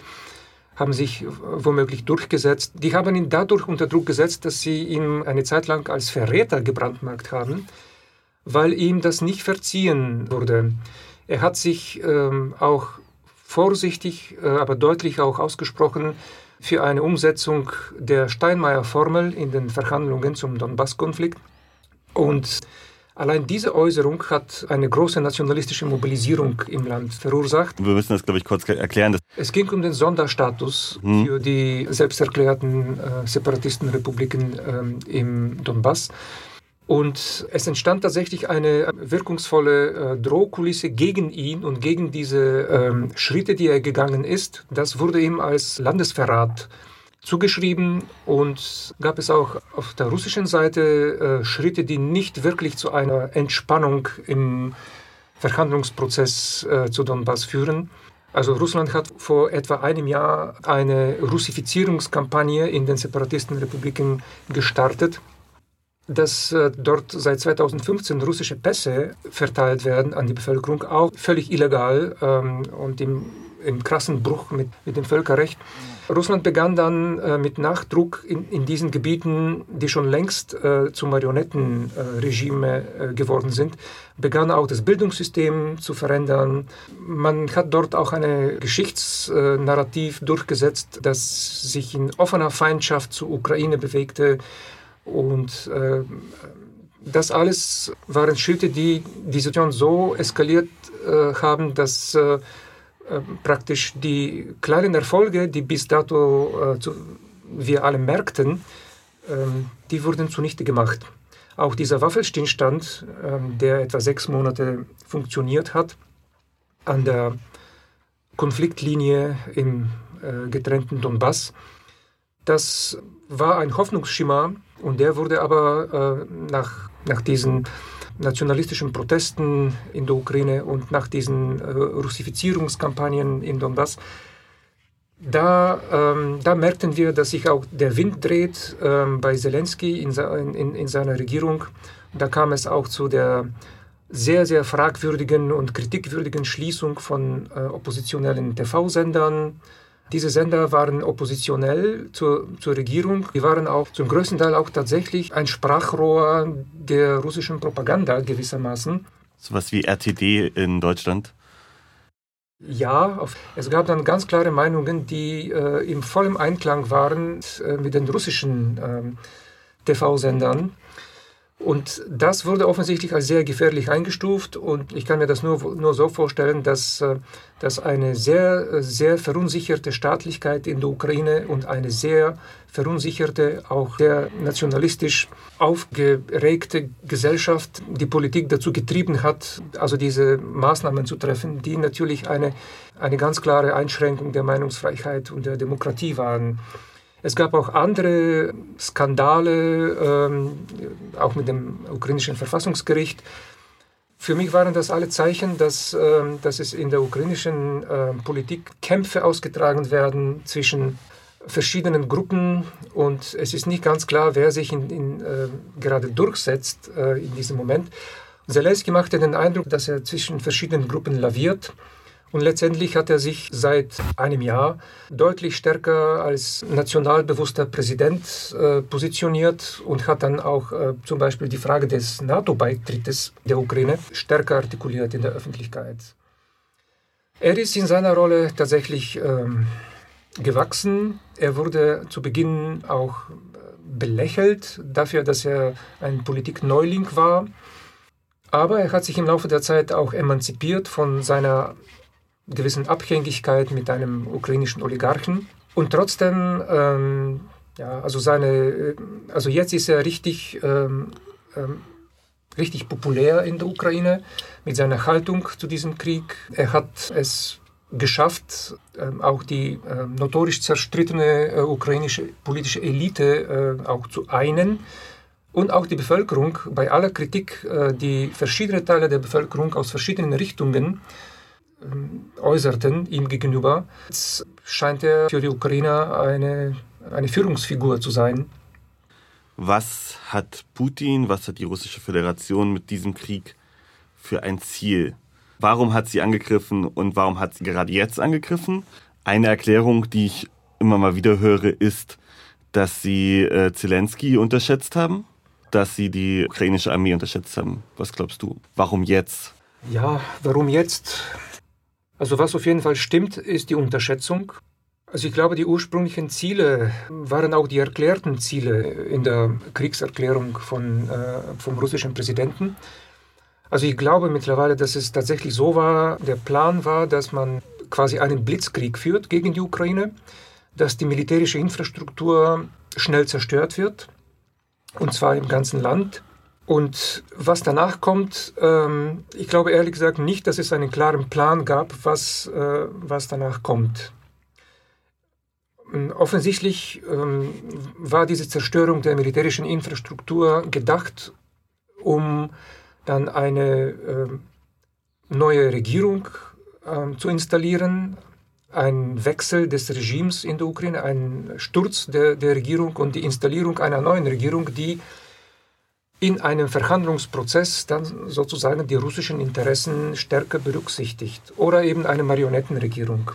haben sich womöglich durchgesetzt. Die haben ihn dadurch unter Druck gesetzt, dass sie ihn eine Zeit lang als Verräter gebrandmarkt haben weil ihm das nicht verziehen wurde. Er hat sich ähm, auch vorsichtig, äh, aber deutlich auch ausgesprochen für eine Umsetzung der Steinmeier-Formel in den Verhandlungen zum Donbass-Konflikt. Und allein diese Äußerung hat eine große nationalistische Mobilisierung im Land verursacht. Wir müssen das, glaube ich, kurz erklären. Es ging um den Sonderstatus hm. für die selbsterklärten äh, Separatistenrepubliken ähm, im Donbass. Und es entstand tatsächlich eine wirkungsvolle äh, Drohkulisse gegen ihn und gegen diese ähm, Schritte, die er gegangen ist. Das wurde ihm als Landesverrat zugeschrieben und gab es auch auf der russischen Seite äh, Schritte, die nicht wirklich zu einer Entspannung im Verhandlungsprozess äh, zu Donbass führen. Also Russland hat vor etwa einem Jahr eine Russifizierungskampagne in den Separatistenrepubliken gestartet, dass äh, dort seit 2015 russische Pässe verteilt werden an die Bevölkerung, auch völlig illegal ähm, und im, im krassen Bruch mit, mit dem Völkerrecht. Russland begann dann äh, mit Nachdruck in, in, diesen Gebieten, die schon längst äh, zu Marionettenregime äh, geworden sind, begann auch das Bildungssystem zu verändern. Man hat dort auch ein Geschichtsnarrativ durchgesetzt, das sich in offener Feindschaft zur Ukraine bewegte. Und äh, das alles waren Schritte, die die Situation so eskaliert äh, haben, dass äh, äh, praktisch die kleinen Erfolge, die bis dato äh, zu, wir alle merkten, ähm, die wurden zunichte gemacht. Auch dieser Waffenstillstand, ähm, der etwa sechs Monate funktioniert hat, an der Konfliktlinie im äh, getrennten Donbass, das war ein Hoffnungsschimmer und der wurde aber äh, nach, nach diesen nationalistischen Protesten in der Ukraine und nach diesen äh, Russifizierungskampagnen in Donbass, da, ähm, da, merkten wir, dass sich auch der Wind dreht ähm, bei Zelensky in, in, in, seiner Regierung. Da kam es auch zu der sehr, sehr fragwürdigen und kritikwürdigen Schließung von äh, oppositionellen TV-Sendern, diese Sender waren oppositionell zur, zur Regierung. Die waren auch zum größten Teil auch tatsächlich ein Sprachrohr der russischen Propaganda gewissermaßen. Sowas wie RTD in Deutschland? Ja, es gab dann ganz klare Meinungen, die äh, im vollen Einklang waren äh, mit den russischen äh, TV-Sendern. Und das wurde offensichtlich als sehr gefährlich eingestuft und ich kann mir das nur, nur so vorstellen, dass, äh, dass eine sehr, sehr verunsicherte Staatlichkeit in der Ukraine und eine sehr verunsicherte, auch sehr nationalistisch aufgeregte Gesellschaft die Politik dazu getrieben hat, also diese Maßnahmen zu treffen, die natürlich eine, eine ganz klare Einschränkung der Meinungsfreiheit und der Demokratie waren. Es gab auch andere Skandale, ähm, auch mit dem ukrainischen Verfassungsgericht. Für mich waren das alle Zeichen, dass, ähm, dass es in der ukrainischen äh, Politik Kämpfe ausgetragen werden zwischen verschiedenen Gruppen und es ist nicht ganz klar, wer sich in, in, äh, gerade durchsetzt äh, in diesem Moment. Zelensky machte den Eindruck, dass er zwischen verschiedenen Gruppen laviert und letztendlich hat er sich seit einem Jahr deutlich stärker als nationalbewusster Präsident äh, positioniert und hat dann auch äh, zum Beispiel die Frage des NATO-Beitrittes der Ukraine stärker artikuliert in der Öffentlichkeit. Er ist in seiner Rolle tatsächlich ähm, gewachsen. Er wurde zu Beginn auch äh, belächelt dafür, dass er ein Politikneuling war. Aber er hat sich im Laufe der Zeit auch emanzipiert von seiner gewissen Abhängigkeit mit einem ukrainischen Oligarchen. Und trotzdem, ähm, ja, also seine, äh, also jetzt ist er richtig, ähm, ähm, richtig populär in der Ukraine mit seiner Haltung zu diesem Krieg. Er hat es geschafft, ähm, auch die äh, notorisch zerstrittene äh, ukrainische politische Elite äh, auch zu einen und auch die Bevölkerung bei aller Kritik, äh, die verschiedene Teile der Bevölkerung aus verschiedenen Richtungen ähm, äußerten ihm gegenüber. Jetzt scheint er für die Ukrainer eine, eine Führungsfigur zu sein. Was hat Putin, was hat die russische Föderation mit diesem Krieg für ein Ziel? Warum hat sie angegriffen und warum hat sie gerade jetzt angegriffen? Eine Erklärung, die ich immer mal wieder höre, ist, dass sie äh, Zelensky unterschätzt haben, dass sie die ukrainische Armee unterschätzt haben. Was glaubst du? Warum jetzt? Ja, warum jetzt? Also was auf jeden Fall stimmt, ist die Unterschätzung. Also ich glaube, die ursprünglichen Ziele waren auch die erklärten Ziele in der Kriegserklärung von, äh, vom russischen Präsidenten. Also ich glaube mittlerweile, dass es tatsächlich so war, der Plan war, dass man quasi einen Blitzkrieg führt gegen die Ukraine, dass die militärische Infrastruktur schnell zerstört wird, und zwar im ganzen Land. Und was danach kommt, ähm, ich glaube ehrlich gesagt nicht, dass es einen klaren Plan gab, was, äh, was danach kommt. Offensichtlich ähm, war diese Zerstörung der militärischen Infrastruktur gedacht, um dann eine äh, neue Regierung äh, zu installieren, ein Wechsel des Regimes in der Ukraine, ein Sturz der, der Regierung und die Installierung einer neuen Regierung, die in einem Verhandlungsprozess dann sozusagen die russischen Interessen stärker berücksichtigt oder eben eine Marionettenregierung.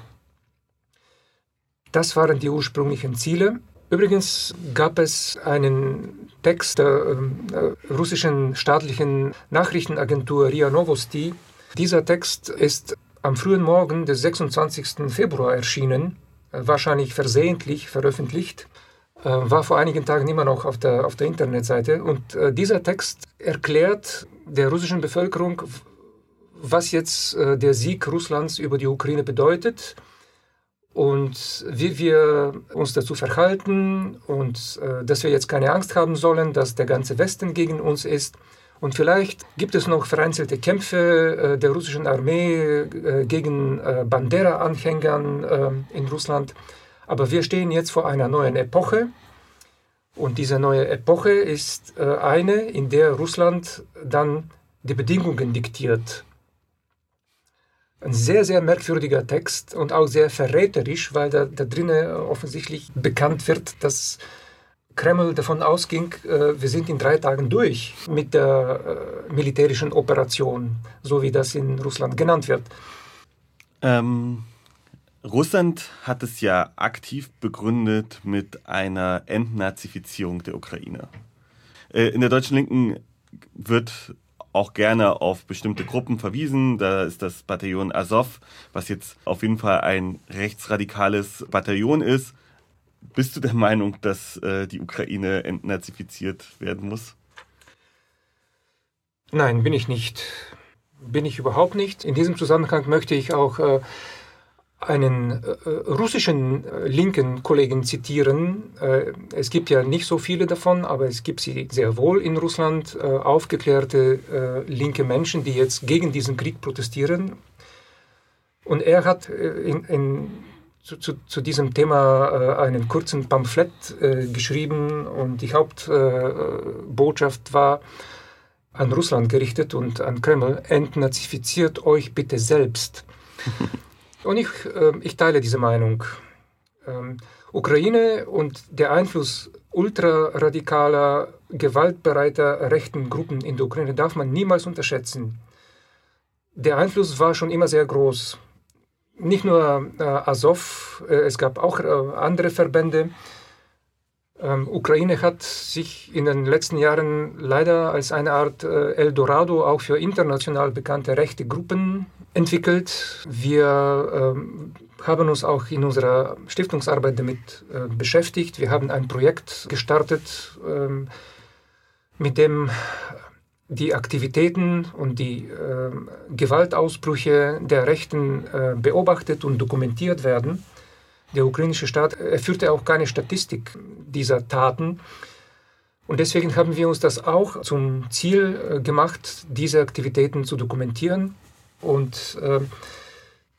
Das waren die ursprünglichen Ziele. Übrigens gab es einen Text der äh, russischen staatlichen Nachrichtenagentur RIA Novosti. Dieser Text ist am frühen Morgen des 26. Februar erschienen, wahrscheinlich versehentlich veröffentlicht, war vor einigen Tagen immer noch auf der, auf der Internetseite. Und äh, dieser Text erklärt der russischen Bevölkerung, was jetzt äh, der Sieg Russlands über die Ukraine bedeutet und wie wir uns dazu verhalten und äh, dass wir jetzt keine Angst haben sollen, dass der ganze Westen gegen uns ist. Und vielleicht gibt es noch vereinzelte Kämpfe äh, der russischen Armee äh, gegen äh, Bandera-Anhängern äh, in Russland. Aber wir stehen jetzt vor einer neuen Epoche. Und diese neue Epoche ist äh, eine, in der Russland dann die Bedingungen diktiert ein sehr, sehr merkwürdiger Text und auch sehr verräterisch, weil da, da drinnen offensichtlich bekannt wird, dass Kreml davon ausging, äh, wir sind in drei Tagen durch mit der äh, militärischen Operation, so wie das in Russland genannt wird. Ähm, Russland hat es ja aktiv begründet mit einer Entnazifizierung der Ukraine. Äh, in der deutschen Linken wird auch gerne auf bestimmte Gruppen verwiesen. Da ist das Bataillon Azov, was jetzt auf jeden Fall ein rechtsradikales Bataillon ist. Bist du der Meinung, dass äh, die Ukraine entnazifiziert werden muss? Nein, bin ich nicht. Bin ich überhaupt nicht. In diesem Zusammenhang möchte ich auch äh, einen äh, russischen äh, linken Kollegen zitieren. Äh, es gibt ja nicht so viele davon, aber es gibt sie sehr wohl in Russland, äh, aufgeklärte äh, linke Menschen, die jetzt gegen diesen Krieg protestieren. Und er hat äh, in, in, zu, zu, zu, diesem Thema einen kurzen Pamphlet geschrieben und die Hauptbotschaft war an Russland gerichtet und an Kreml, entnazifiziert euch bitte selbst. Und ich, äh, ich teile diese Meinung. Ähm, Ukraine und der Einfluss ultraradikaler, gewaltbereiter rechten Gruppen in der Ukraine darf man niemals unterschätzen. Der Einfluss war schon immer sehr groß. Nicht nur äh, Azov, äh, es gab auch äh, andere Verbände. Ähm, Ukraine hat sich in den letzten Jahren leider als eine Art äh, Eldorado auch für international bekannte rechte Gruppen entwickelt. Wir ähm, haben uns auch in unserer Stiftungsarbeit damit äh, beschäftigt. Wir haben ein Projekt gestartet, ähm, mit dem die Aktivitäten und die äh, Gewaltausbrüche der Rechten äh, beobachtet und dokumentiert werden. Der ukrainische Staat führte auch keine Statistik dieser Taten. Und deswegen haben wir uns das auch zum Ziel äh, gemacht, diese Aktivitäten zu dokumentieren und äh,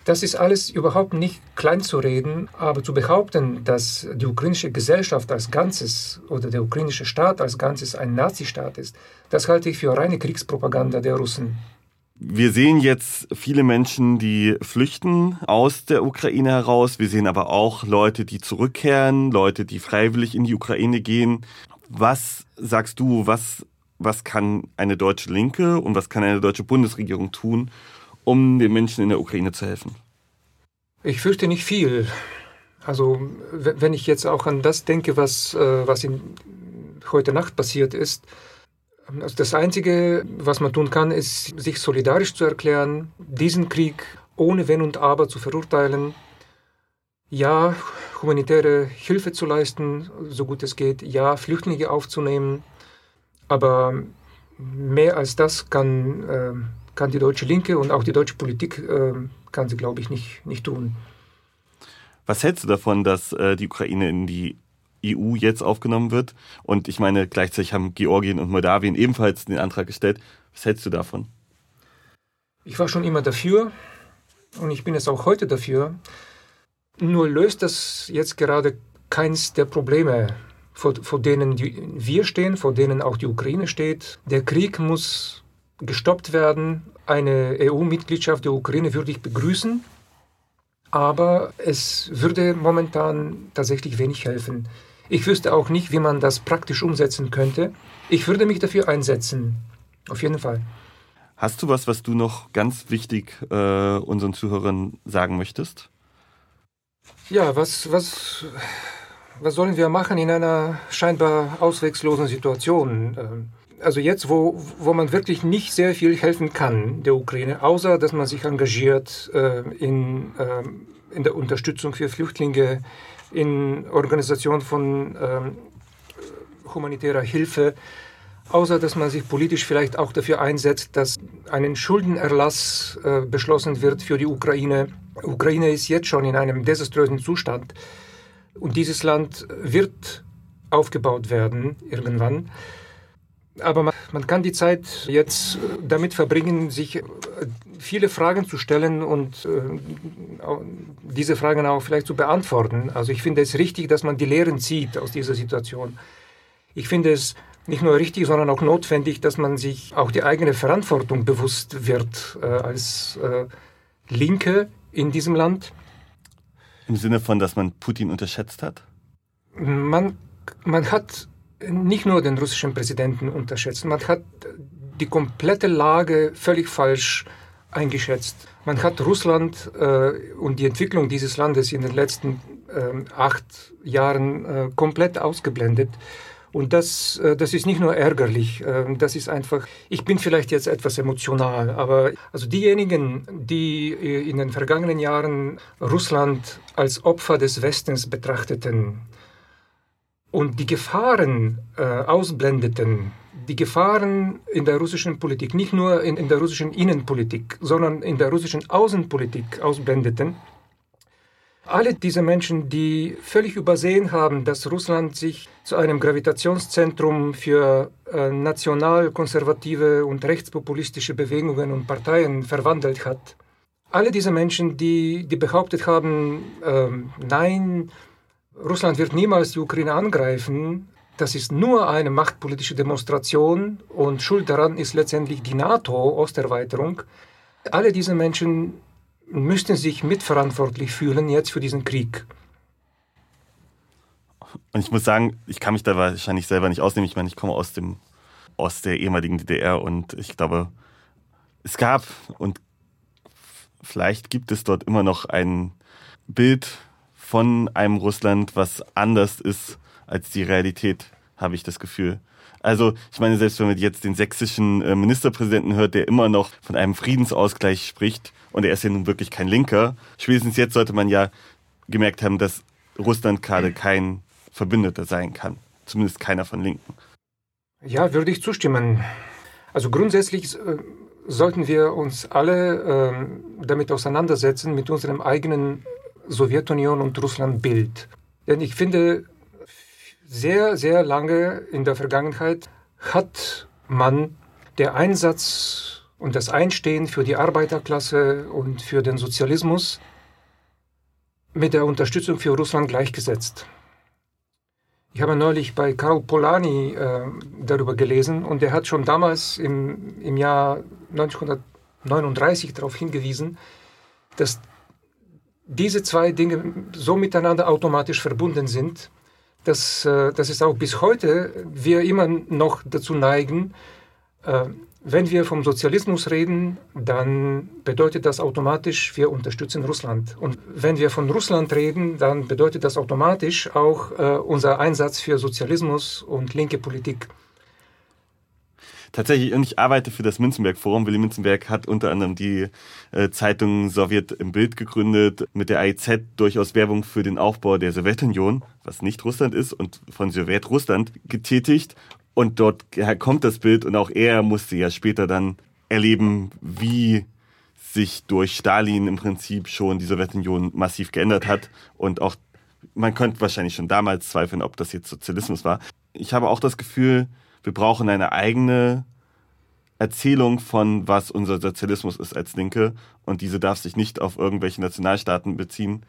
das ist alles überhaupt nicht klein zu reden, aber zu behaupten, dass die ukrainische Gesellschaft als Ganzes oder der ukrainische Staat als Ganzes ein Nazistaat ist, das halte ich für reine Kriegspropaganda der Russen. Wir sehen jetzt viele Menschen, die flüchten aus der Ukraine heraus. Wir sehen aber auch Leute, die zurückkehren, Leute, die freiwillig in die Ukraine gehen. Was sagst du, was, was kann eine deutsche Linke und was kann eine deutsche Bundesregierung tun, um den Menschen in der Ukraine zu helfen? Ich fürchte nicht viel. Also wenn ich jetzt auch an das denke, was, äh, was in, heute Nacht passiert ist, also das Einzige, was man tun kann, ist, sich solidarisch zu erklären, diesen Krieg ohne Wenn und Aber zu verurteilen, ja, humanitäre Hilfe zu leisten, so gut es geht, ja, Flüchtlinge aufzunehmen, aber mehr als das kann äh, kann die deutsche Linke und auch die deutsche Politik äh, kann sie, glaube ich, nicht, nicht tun. Was hältst du davon, dass äh, die Ukraine in die EU jetzt aufgenommen wird? Und ich meine, gleichzeitig haben Georgien und Moldawien ebenfalls den Antrag gestellt. Was hältst du davon? Ich war schon immer dafür und ich bin es auch heute dafür. Nur löst das jetzt gerade keins der Probleme, vor, vor denen die, wir stehen, vor denen auch die Ukraine steht. Der Krieg muss gestoppt werden. Eine EU-Mitgliedschaft der Ukraine würde ich begrüßen, aber es würde momentan tatsächlich wenig helfen. Ich wüsste auch nicht, wie man das praktisch umsetzen könnte. Ich würde mich dafür einsetzen, auf jeden Fall. Hast du was, was du noch ganz wichtig äh, unseren Zuhörern sagen möchtest? Ja, was, was, was sollen wir machen in einer scheinbar ausweglosen Situation? Ähm, also jetzt, wo, wo man wirklich nicht sehr viel helfen kann der Ukraine, außer dass man sich engagiert äh, in, äh, in der Unterstützung für Flüchtlinge, in Organisation von äh, humanitärer Hilfe, außer dass man sich politisch vielleicht auch dafür einsetzt, dass ein Schuldenerlass äh, beschlossen wird für die Ukraine. Ukraine ist jetzt schon in einem desaströsen Zustand und dieses Land wird aufgebaut werden irgendwann. Aber man, man, kann die Zeit jetzt damit verbringen, sich äh, viele Fragen zu stellen und äh, diese Fragen auch vielleicht zu beantworten. Also ich finde es richtig, dass man die Lehren zieht aus dieser Situation. Ich finde es nicht nur richtig, sondern auch notwendig, dass man sich auch die eigene Verantwortung bewusst wird äh, als äh, Linke in diesem Land. Im Sinne von, dass man Putin unterschätzt hat? Man, man hat nicht nur den russischen Präsidenten unterschätzt, man hat die komplette Lage völlig falsch eingeschätzt. Man hat Russland äh, und die Entwicklung dieses Landes in den letzten äh, acht Jahren äh, komplett ausgeblendet. Und das, äh, das ist nicht nur ärgerlich, äh, das ist einfach, ich bin vielleicht jetzt etwas emotional, aber also diejenigen, die äh, in den vergangenen Jahren Russland als Opfer des Westens betrachteten und die Gefahren ausblendeten, die Gefahren in der russischen Politik, nicht nur in, in der russischen Innenpolitik, sondern in der russischen Außenpolitik ausblendeten, alle diese Menschen, die völlig übersehen haben, dass Russland sich zu einem Gravitationszentrum für äh, nationalkonservative und rechtspopulistische Bewegungen und Parteien verwandelt hat. Alle diese Menschen, die, die behauptet haben, äh, nein, Russland wird niemals die Ukraine angreifen, das ist nur eine machtpolitische Demonstration und Schuld daran ist letztendlich die NATO-Osterweiterung. Alle diese Menschen müssten sich mitverantwortlich fühlen jetzt für diesen Krieg. Und ich muss sagen, ich kann mich da wahrscheinlich selber nicht ausnehmen. Ich meine, ich komme aus dem aus der ehemaligen DDR und ich glaube, es gab und vielleicht gibt es dort immer noch ein Bild von einem Russland, was anders ist als die Realität, habe ich das Gefühl. Also, ich meine, selbst wenn man jetzt den sächsischen äh, Ministerpräsidenten hört, der immer noch von einem Friedensausgleich spricht, und er ist ja nun wirklich kein Linker, spätestens jetzt sollte man ja gemerkt haben, dass Russland gerade kein Verbündeter sein kann. Zumindest keiner von Linken. Ja, würde ich zustimmen. Also grundsätzlich äh, sollten wir uns alle äh, damit auseinandersetzen, mit unserem eigenen Sowjetunion und Russland-Bild. Denn ich finde, sehr, sehr lange in der Vergangenheit hat man der Einsatz und das Einstehen für die Arbeiterklasse und für den Sozialismus mit der Unterstützung für Russland gleichgesetzt. Ich habe neulich bei Karl Polanyi äh, darüber gelesen und er hat schon damals im, im Jahr 1939 darauf hingewiesen, dass diese zwei Dinge so miteinander automatisch verbunden sind, dass, äh, dass es auch bis heute wir immer noch dazu neigen, äh, wenn wir vom Sozialismus reden, dann bedeutet das automatisch, wir unterstützen Russland. Und wenn wir von Russland reden, dann bedeutet das automatisch auch äh, unser Einsatz für Sozialismus und linke Politik. Tatsächlich, und ich arbeite für das Münzenberg-Forum. Willy Münzenberg hat unter anderem die äh, Zeitung Sowjet im Bild gegründet, mit der AIZ durchaus Werbung für den Aufbau der Sowjetunion, was nicht Russland ist, und von Sowjetrussland getätigt. Und dort kommt das Bild und auch er musste ja später dann erleben, wie sich durch Stalin im Prinzip schon die Sowjetunion massiv geändert hat und auch man könnte wahrscheinlich schon damals zweifeln, ob das jetzt Sozialismus war. Ich habe auch das Gefühl, wir brauchen eine eigene Erzählung von, was unser Sozialismus ist als Linke. Und diese darf sich nicht auf irgendwelche Nationalstaaten beziehen,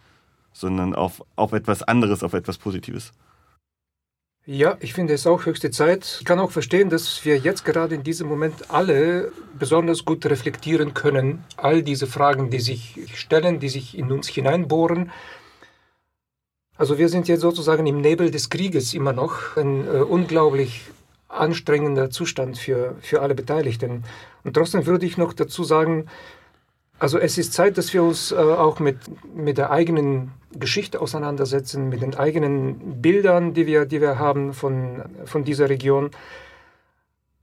sondern auf, auf etwas anderes, auf etwas Positives. Ja, ich finde es auch höchste Zeit. Ich kann auch verstehen, dass wir jetzt gerade in diesem Moment alle besonders gut reflektieren können. All diese Fragen, die sich stellen, die sich in uns hineinbohren. Also wir sind jetzt sozusagen im Nebel des Krieges immer noch. Ein äh, unglaublich anstrengender Zustand für, für alle Beteiligten. Und trotzdem würde ich noch dazu sagen, also es ist Zeit, dass wir uns äh, auch mit, mit der eigenen Geschichte auseinandersetzen, mit den eigenen Bildern, die wir, die wir haben von, von dieser Region.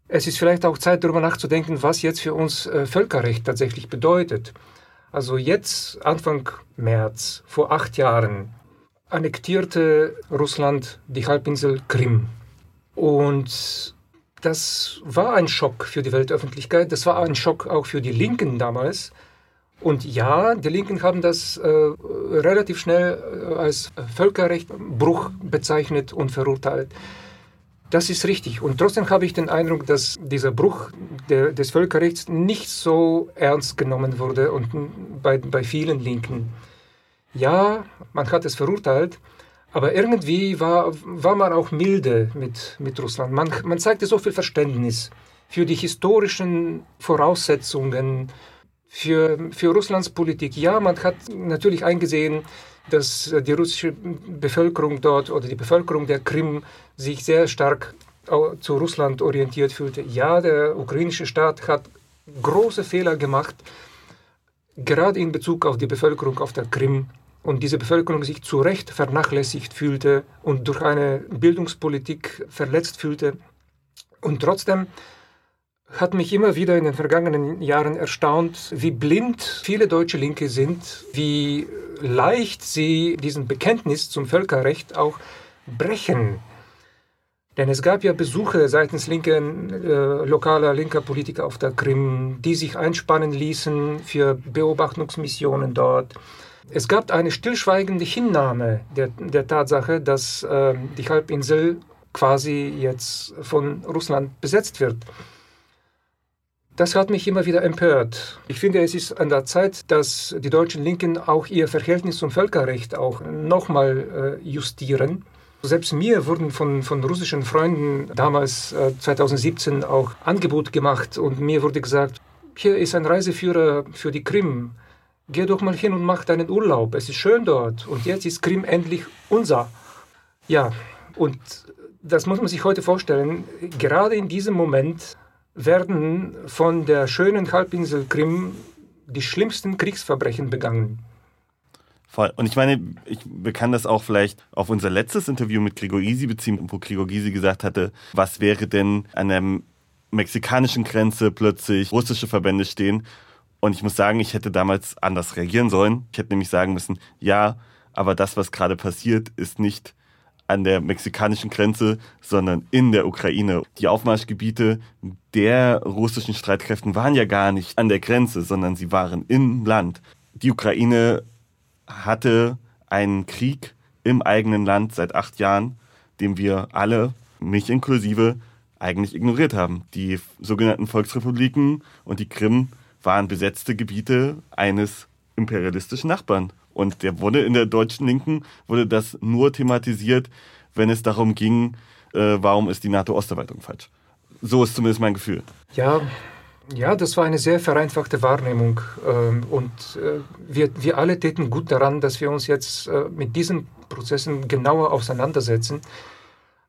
Es ist vielleicht auch Zeit, darüber nachzudenken, was jetzt für uns äh, Völkerrecht tatsächlich bedeutet. Also jetzt, Anfang März, vor acht Jahren, annektierte Russland die Halbinsel Krim. Und das war ein Schock für die Weltöffentlichkeit, das war ein Schock auch für die Linken damals, und ja, die Linken haben das äh, relativ schnell äh, als Völkerrechtsbruch bezeichnet und verurteilt. Das ist richtig. Und trotzdem habe ich den Eindruck, dass dieser Bruch der, des Völkerrechts nicht so ernst genommen wurde und bei, bei vielen Linken. Ja, man hat es verurteilt, aber irgendwie war, war man auch milde mit, mit Russland. Man, man zeigte so viel Verständnis für die historischen Voraussetzungen, für, für Russlands Politik. Ja, man hat natürlich eingesehen, dass die russische Bevölkerung dort oder die Bevölkerung der Krim sich sehr stark zu Russland orientiert fühlte. Ja, der ukrainische Staat hat große Fehler gemacht, gerade in Bezug auf die Bevölkerung auf der Krim. Und diese Bevölkerung sich zu Recht vernachlässigt fühlte und durch eine Bildungspolitik verletzt fühlte. Und trotzdem hat mich immer wieder in den vergangenen Jahren erstaunt, wie blind viele deutsche Linke sind, wie leicht sie diesen Bekenntnis zum Völkerrecht auch brechen. Denn es gab ja Besuche seitens linken, äh, lokaler linker Politiker auf der Krim, die sich einspannen ließen für Beobachtungsmissionen dort. Es gab eine stillschweigende Hinnahme der, der Tatsache, dass äh, die Halbinsel quasi jetzt von Russland besetzt wird. Das hat mich immer wieder empört. Ich finde, es ist an der Zeit, dass die deutschen Linken auch ihr Verhältnis zum Völkerrecht auch nochmal äh, justieren. Selbst mir wurden von, von russischen Freunden damals äh, 2017 auch Angebot gemacht und mir wurde gesagt, hier ist ein Reiseführer für die Krim. Geh doch mal hin und mach deinen Urlaub. Es ist schön dort und jetzt ist Krim endlich unser. Ja, und das muss man sich heute vorstellen. Gerade in diesem Moment werden von der schönen Halbinsel Krim die schlimmsten Kriegsverbrechen begangen. Voll. Und ich meine, ich kann das auch vielleicht auf unser letztes Interview mit Gregor Gysi beziehen, wo Gregor Gysi gesagt hatte, was wäre denn an der mexikanischen Grenze plötzlich russische Verbände stehen. Und ich muss sagen, ich hätte damals anders reagieren sollen. Ich hätte nämlich sagen müssen, ja, aber das, was gerade passiert, ist nicht an der mexikanischen Grenze, sondern in der Ukraine. Die Aufmarschgebiete der russischen Streitkräften waren ja gar nicht an der Grenze, sondern sie waren im Land. Die Ukraine hatte einen Krieg im eigenen Land seit acht Jahren, den wir alle, mich inklusive, eigentlich ignoriert haben. Die sogenannten Volksrepubliken und die Krim waren besetzte Gebiete eines imperialistischen Nachbarn. Und der wurde in der deutschen Linken, wurde das nur thematisiert, wenn es darum ging, äh, warum ist die NATO-Osterweiterung falsch. So ist zumindest mein Gefühl. Ja, ja, das war eine sehr vereinfachte Wahrnehmung. Ähm, und äh, wir, wir alle täten gut daran, dass wir uns jetzt äh, mit diesen Prozessen genauer auseinandersetzen.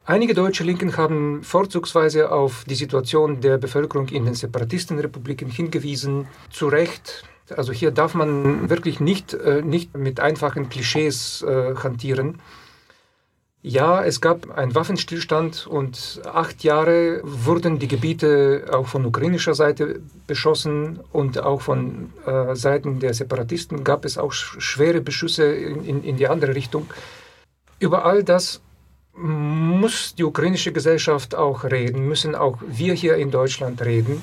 Einige deutsche Linken haben vorzugsweise auf die Situation der Bevölkerung in den Separatistenrepubliken hingewiesen. Zu Recht, also hier darf man wirklich nicht, äh, nicht mit einfachen Klischees äh, hantieren. Ja, es gab einen Waffenstillstand und acht Jahre wurden die Gebiete auch von ukrainischer Seite beschossen und auch von äh, Seiten der Separatisten gab es auch schwere Beschüsse in, in, in die andere Richtung. Über all das muss die ukrainische Gesellschaft auch reden, müssen auch wir hier in Deutschland reden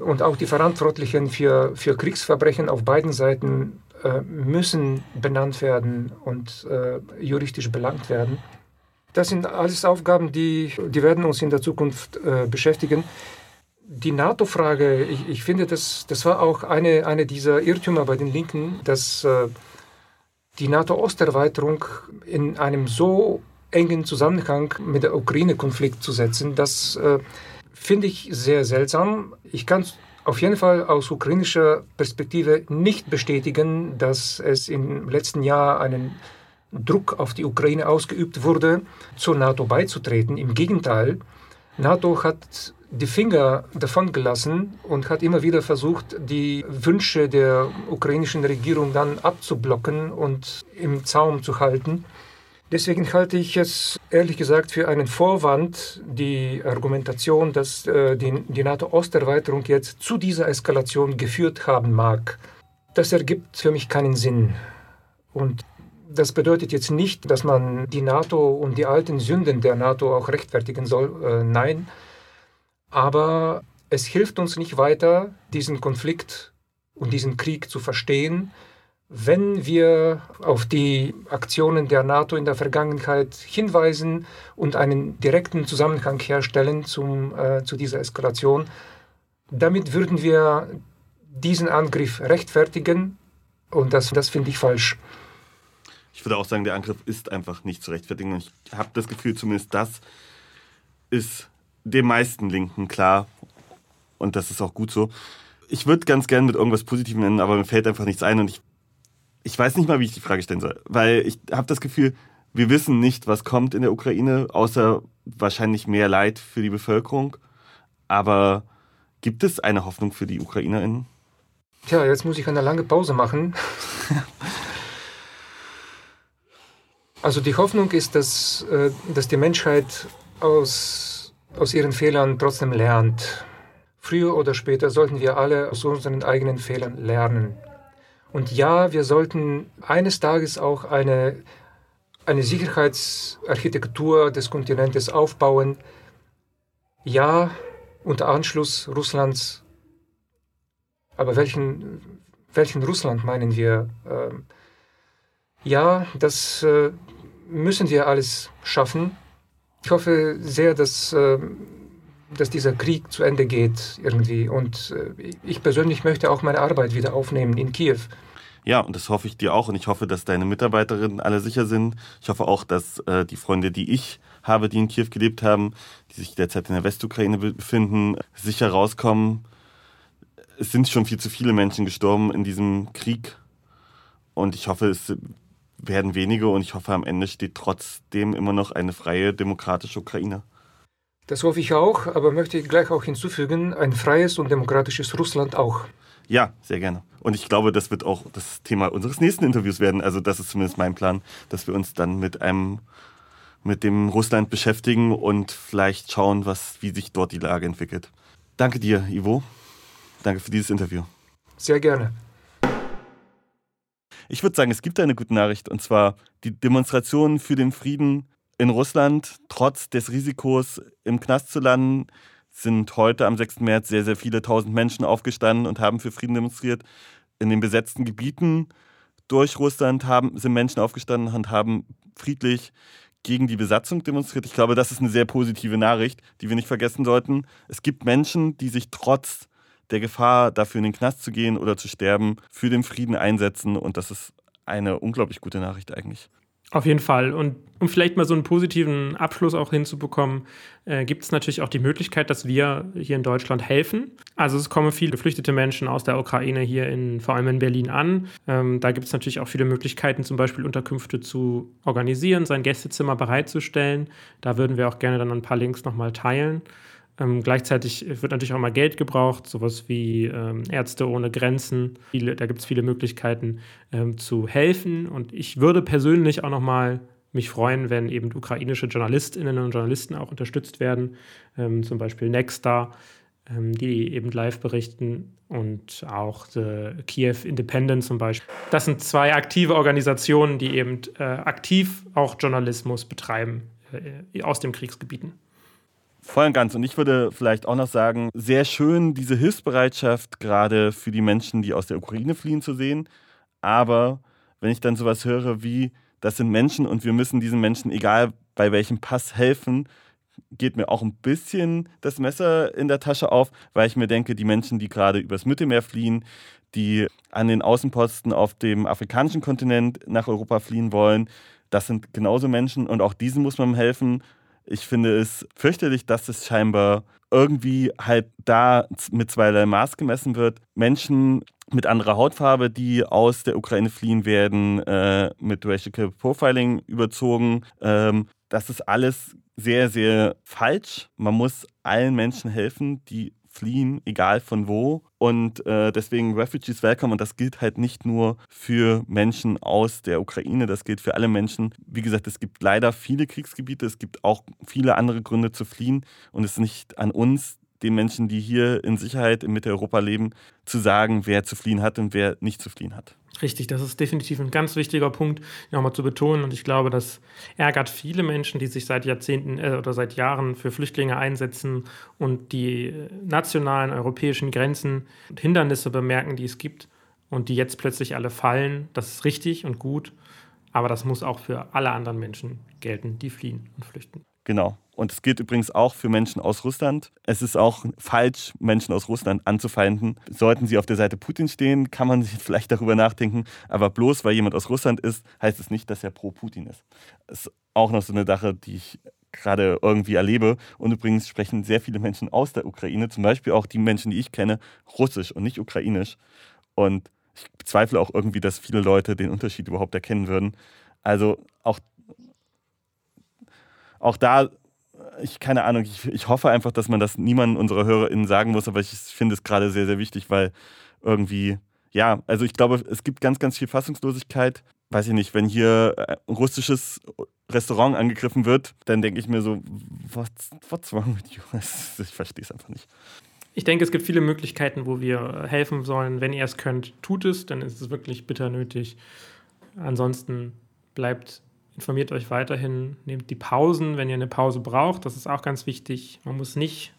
und auch die Verantwortlichen für, für Kriegsverbrechen auf beiden Seiten äh, müssen benannt werden und äh, juristisch belangt werden. Das sind alles Aufgaben, die, die werden uns in der Zukunft äh, beschäftigen. Die NATO-Frage, ich, ich, finde, das, das war auch eine, eine dieser Irrtümer bei den Linken, dass, äh, die NATO-Osterweiterung in einem so engen Zusammenhang mit der Ukraine-Konflikt zu setzen, das äh, finde ich sehr seltsam. Ich kann auf jeden Fall aus ukrainischer Perspektive nicht bestätigen, dass es im letzten Jahr einen Druck auf die Ukraine ausgeübt wurde, zur NATO beizutreten. Im Gegenteil, NATO hat die Finger davon gelassen und hat immer wieder versucht, die Wünsche der ukrainischen Regierung dann abzublocken und im Zaum zu halten. Deswegen halte ich es ehrlich gesagt für einen Vorwand, die Argumentation, dass äh, die, die NATO-Osterweiterung jetzt zu dieser Eskalation geführt haben mag. Das ergibt für mich keinen Sinn. Und das bedeutet jetzt nicht, dass man die NATO und die alten Sünden der NATO auch rechtfertigen soll. Äh, nein. Aber es hilft uns nicht weiter, diesen Konflikt und diesen Krieg zu verstehen, wenn wir auf die Aktionen der NATO in der Vergangenheit hinweisen und einen direkten Zusammenhang herstellen zum, äh, zu dieser Eskalation, damit würden wir diesen Angriff rechtfertigen und das, das finde ich falsch. Ich würde auch sagen, der Angriff ist einfach nicht zu rechtfertigen. Ich habe das Gefühl, zumindest das ist den meisten Linken klar und das ist auch gut so. Ich würde ganz gerne mit irgendwas Positivem nennen, aber mir fällt einfach nichts ein und ich ich weiß nicht mal, wie ich die Frage stellen soll, weil ich habe das Gefühl, wir wissen nicht, was kommt in der Ukraine, außer wahrscheinlich mehr Leid für die Bevölkerung. Aber gibt es eine Hoffnung für die UkrainerInnen? Tja, jetzt muss ich eine lange Pause machen. also die Hoffnung ist, dass, äh, dass die Menschheit aus, aus ihren Fehlern trotzdem lernt. Früher oder später sollten wir alle aus unseren eigenen Fehlern lernen. Und ja, wir sollten eines Tages auch eine, eine Sicherheitsarchitektur des Kontinentes aufbauen. Ja, unter Anschluss Russlands. Aber welchen, welchen Russland meinen wir? Ähm, ja, das äh, müssen wir alles schaffen. Ich hoffe sehr, dass, äh, dass dieser Krieg zu Ende geht irgendwie. Und äh, ich persönlich möchte auch meine Arbeit wieder aufnehmen in Kiew. Ja, und das hoffe ich dir auch. Und ich hoffe, dass deine Mitarbeiterinnen alle sicher sind. Ich hoffe auch, dass äh, die Freunde, die ich habe, die in Kiew gelebt haben, die sich derzeit in der Westukraine befinden, sicher rauskommen. Es sind schon viel zu viele Menschen gestorben in diesem Krieg. Und ich hoffe, es werden wenige. Und ich hoffe, am Ende steht trotzdem immer noch eine freie, demokratische Ukraine. Das hoffe ich auch, aber möchte ich gleich auch hinzufügen, ein freies und demokratisches Russland auch. Ja, sehr gerne. Und ich glaube, das wird auch das Thema unseres nächsten Interviews werden. Also das ist zumindest mein Plan, dass wir uns dann mit einem mit dem Russland beschäftigen und vielleicht schauen, was, wie sich dort die Lage entwickelt. Danke dir, Ivo. Danke für dieses Interview. Sehr gerne. Ich würde sagen, es gibt eine gute Nachricht, und zwar die Demonstrationen für den Frieden in Russland, trotz des Risikos, im Knast zu landen, sind heute am 6. März sehr, sehr viele tausend Menschen aufgestanden und haben für Frieden demonstriert. In den besetzten Gebieten durch Russland haben, sind Menschen aufgestanden und haben friedlich gegen die Besatzung demonstriert. Ich glaube, das ist eine sehr positive Nachricht, die wir nicht vergessen sollten. Es gibt Menschen, die sich trotz der Gefahr, dafür in den Knast zu gehen oder zu sterben, für den Frieden einsetzen. Und das ist eine unglaublich gute Nachricht eigentlich. Auf jeden Fall. Und um vielleicht mal so einen positiven Abschluss auch hinzubekommen, äh, gibt es natürlich auch die Möglichkeit, dass wir hier in Deutschland helfen. Also es kommen viele geflüchtete Menschen aus der Ukraine hier in, vor allem in Berlin an. Ähm, da gibt es natürlich auch viele Möglichkeiten, zum Beispiel Unterkünfte zu organisieren, sein Gästezimmer bereitzustellen. Da würden wir auch gerne dann ein paar Links nochmal teilen. Ähm, gleichzeitig wird natürlich auch mal Geld gebraucht, sowas wie ähm, Ärzte ohne Grenzen. Viele, da gibt es viele Möglichkeiten ähm, zu helfen. Und ich würde persönlich auch noch mal mich freuen, wenn eben ukrainische Journalistinnen und Journalisten auch unterstützt werden, ähm, zum Beispiel Nexta, ähm, die eben live berichten und auch Kiew Independent zum Beispiel. Das sind zwei aktive Organisationen, die eben äh, aktiv auch Journalismus betreiben äh, aus den Kriegsgebieten. Voll und ganz. Und ich würde vielleicht auch noch sagen, sehr schön diese Hilfsbereitschaft gerade für die Menschen, die aus der Ukraine fliehen, zu sehen. Aber wenn ich dann sowas höre wie, das sind Menschen und wir müssen diesen Menschen, egal bei welchem Pass, helfen, geht mir auch ein bisschen das Messer in der Tasche auf, weil ich mir denke, die Menschen, die gerade übers Mittelmeer fliehen, die an den Außenposten auf dem afrikanischen Kontinent nach Europa fliehen wollen, das sind genauso Menschen und auch diesen muss man helfen. Ich finde es fürchterlich, dass es scheinbar irgendwie halt da mit zweierlei Maß gemessen wird. Menschen mit anderer Hautfarbe, die aus der Ukraine fliehen werden, äh, mit Racial Profiling überzogen. Ähm, das ist alles sehr, sehr falsch. Man muss allen Menschen helfen, die fliehen, egal von wo. Und äh, deswegen Refugees Welcome. Und das gilt halt nicht nur für Menschen aus der Ukraine, das gilt für alle Menschen. Wie gesagt, es gibt leider viele Kriegsgebiete, es gibt auch viele andere Gründe zu fliehen. Und es ist nicht an uns, den Menschen, die hier in Sicherheit in Mitteleuropa leben, zu sagen, wer zu fliehen hat und wer nicht zu fliehen hat. Richtig, das ist definitiv ein ganz wichtiger Punkt, nochmal zu betonen. Und ich glaube, das ärgert viele Menschen, die sich seit Jahrzehnten äh, oder seit Jahren für Flüchtlinge einsetzen und die äh, nationalen europäischen Grenzen und Hindernisse bemerken, die es gibt und die jetzt plötzlich alle fallen. Das ist richtig und gut. Aber das muss auch für alle anderen Menschen gelten, die fliehen und flüchten. Genau. Und es gilt übrigens auch für Menschen aus Russland. Es ist auch falsch, Menschen aus Russland anzufeinden. Sollten sie auf der Seite Putin stehen, kann man sich vielleicht darüber nachdenken. Aber bloß weil jemand aus Russland ist, heißt es nicht, dass er pro Putin ist. Das ist auch noch so eine Sache, die ich gerade irgendwie erlebe. Und übrigens sprechen sehr viele Menschen aus der Ukraine, zum Beispiel auch die Menschen, die ich kenne, Russisch und nicht Ukrainisch. Und ich bezweifle auch irgendwie, dass viele Leute den Unterschied überhaupt erkennen würden. Also auch, auch da ich keine Ahnung, ich, ich hoffe einfach, dass man das niemandem unserer HörerInnen sagen muss, aber ich finde es gerade sehr, sehr wichtig, weil irgendwie, ja, also ich glaube, es gibt ganz, ganz viel Fassungslosigkeit. Weiß ich nicht, wenn hier ein russisches Restaurant angegriffen wird, dann denke ich mir so, what's, what's wrong with you? Ich verstehe es einfach nicht. Ich denke, es gibt viele Möglichkeiten, wo wir helfen sollen. Wenn ihr es könnt, tut es, dann ist es wirklich bitter nötig. Ansonsten bleibt Informiert euch weiterhin, nehmt die Pausen, wenn ihr eine Pause braucht. Das ist auch ganz wichtig. Man muss nicht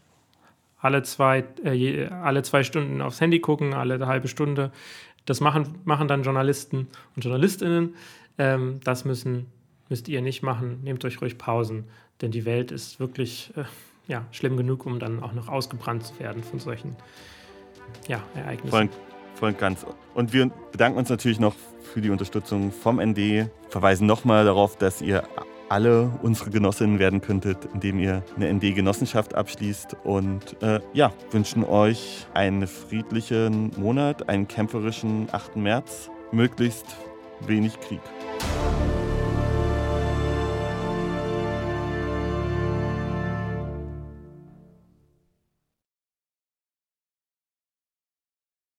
alle zwei, äh, alle zwei Stunden aufs Handy gucken, alle halbe Stunde. Das machen, machen dann Journalisten und Journalistinnen. Ähm, das müssen, müsst ihr nicht machen. Nehmt euch ruhig Pausen, denn die Welt ist wirklich äh, ja, schlimm genug, um dann auch noch ausgebrannt zu werden von solchen ja, Ereignissen. Voll, voll ganz. Und wir bedanken uns natürlich noch für die Unterstützung vom ND. Verweisen nochmal darauf, dass ihr alle unsere Genossinnen werden könntet, indem ihr eine ND-Genossenschaft abschließt. Und äh, ja, wünschen euch einen friedlichen Monat, einen kämpferischen 8. März, möglichst wenig Krieg.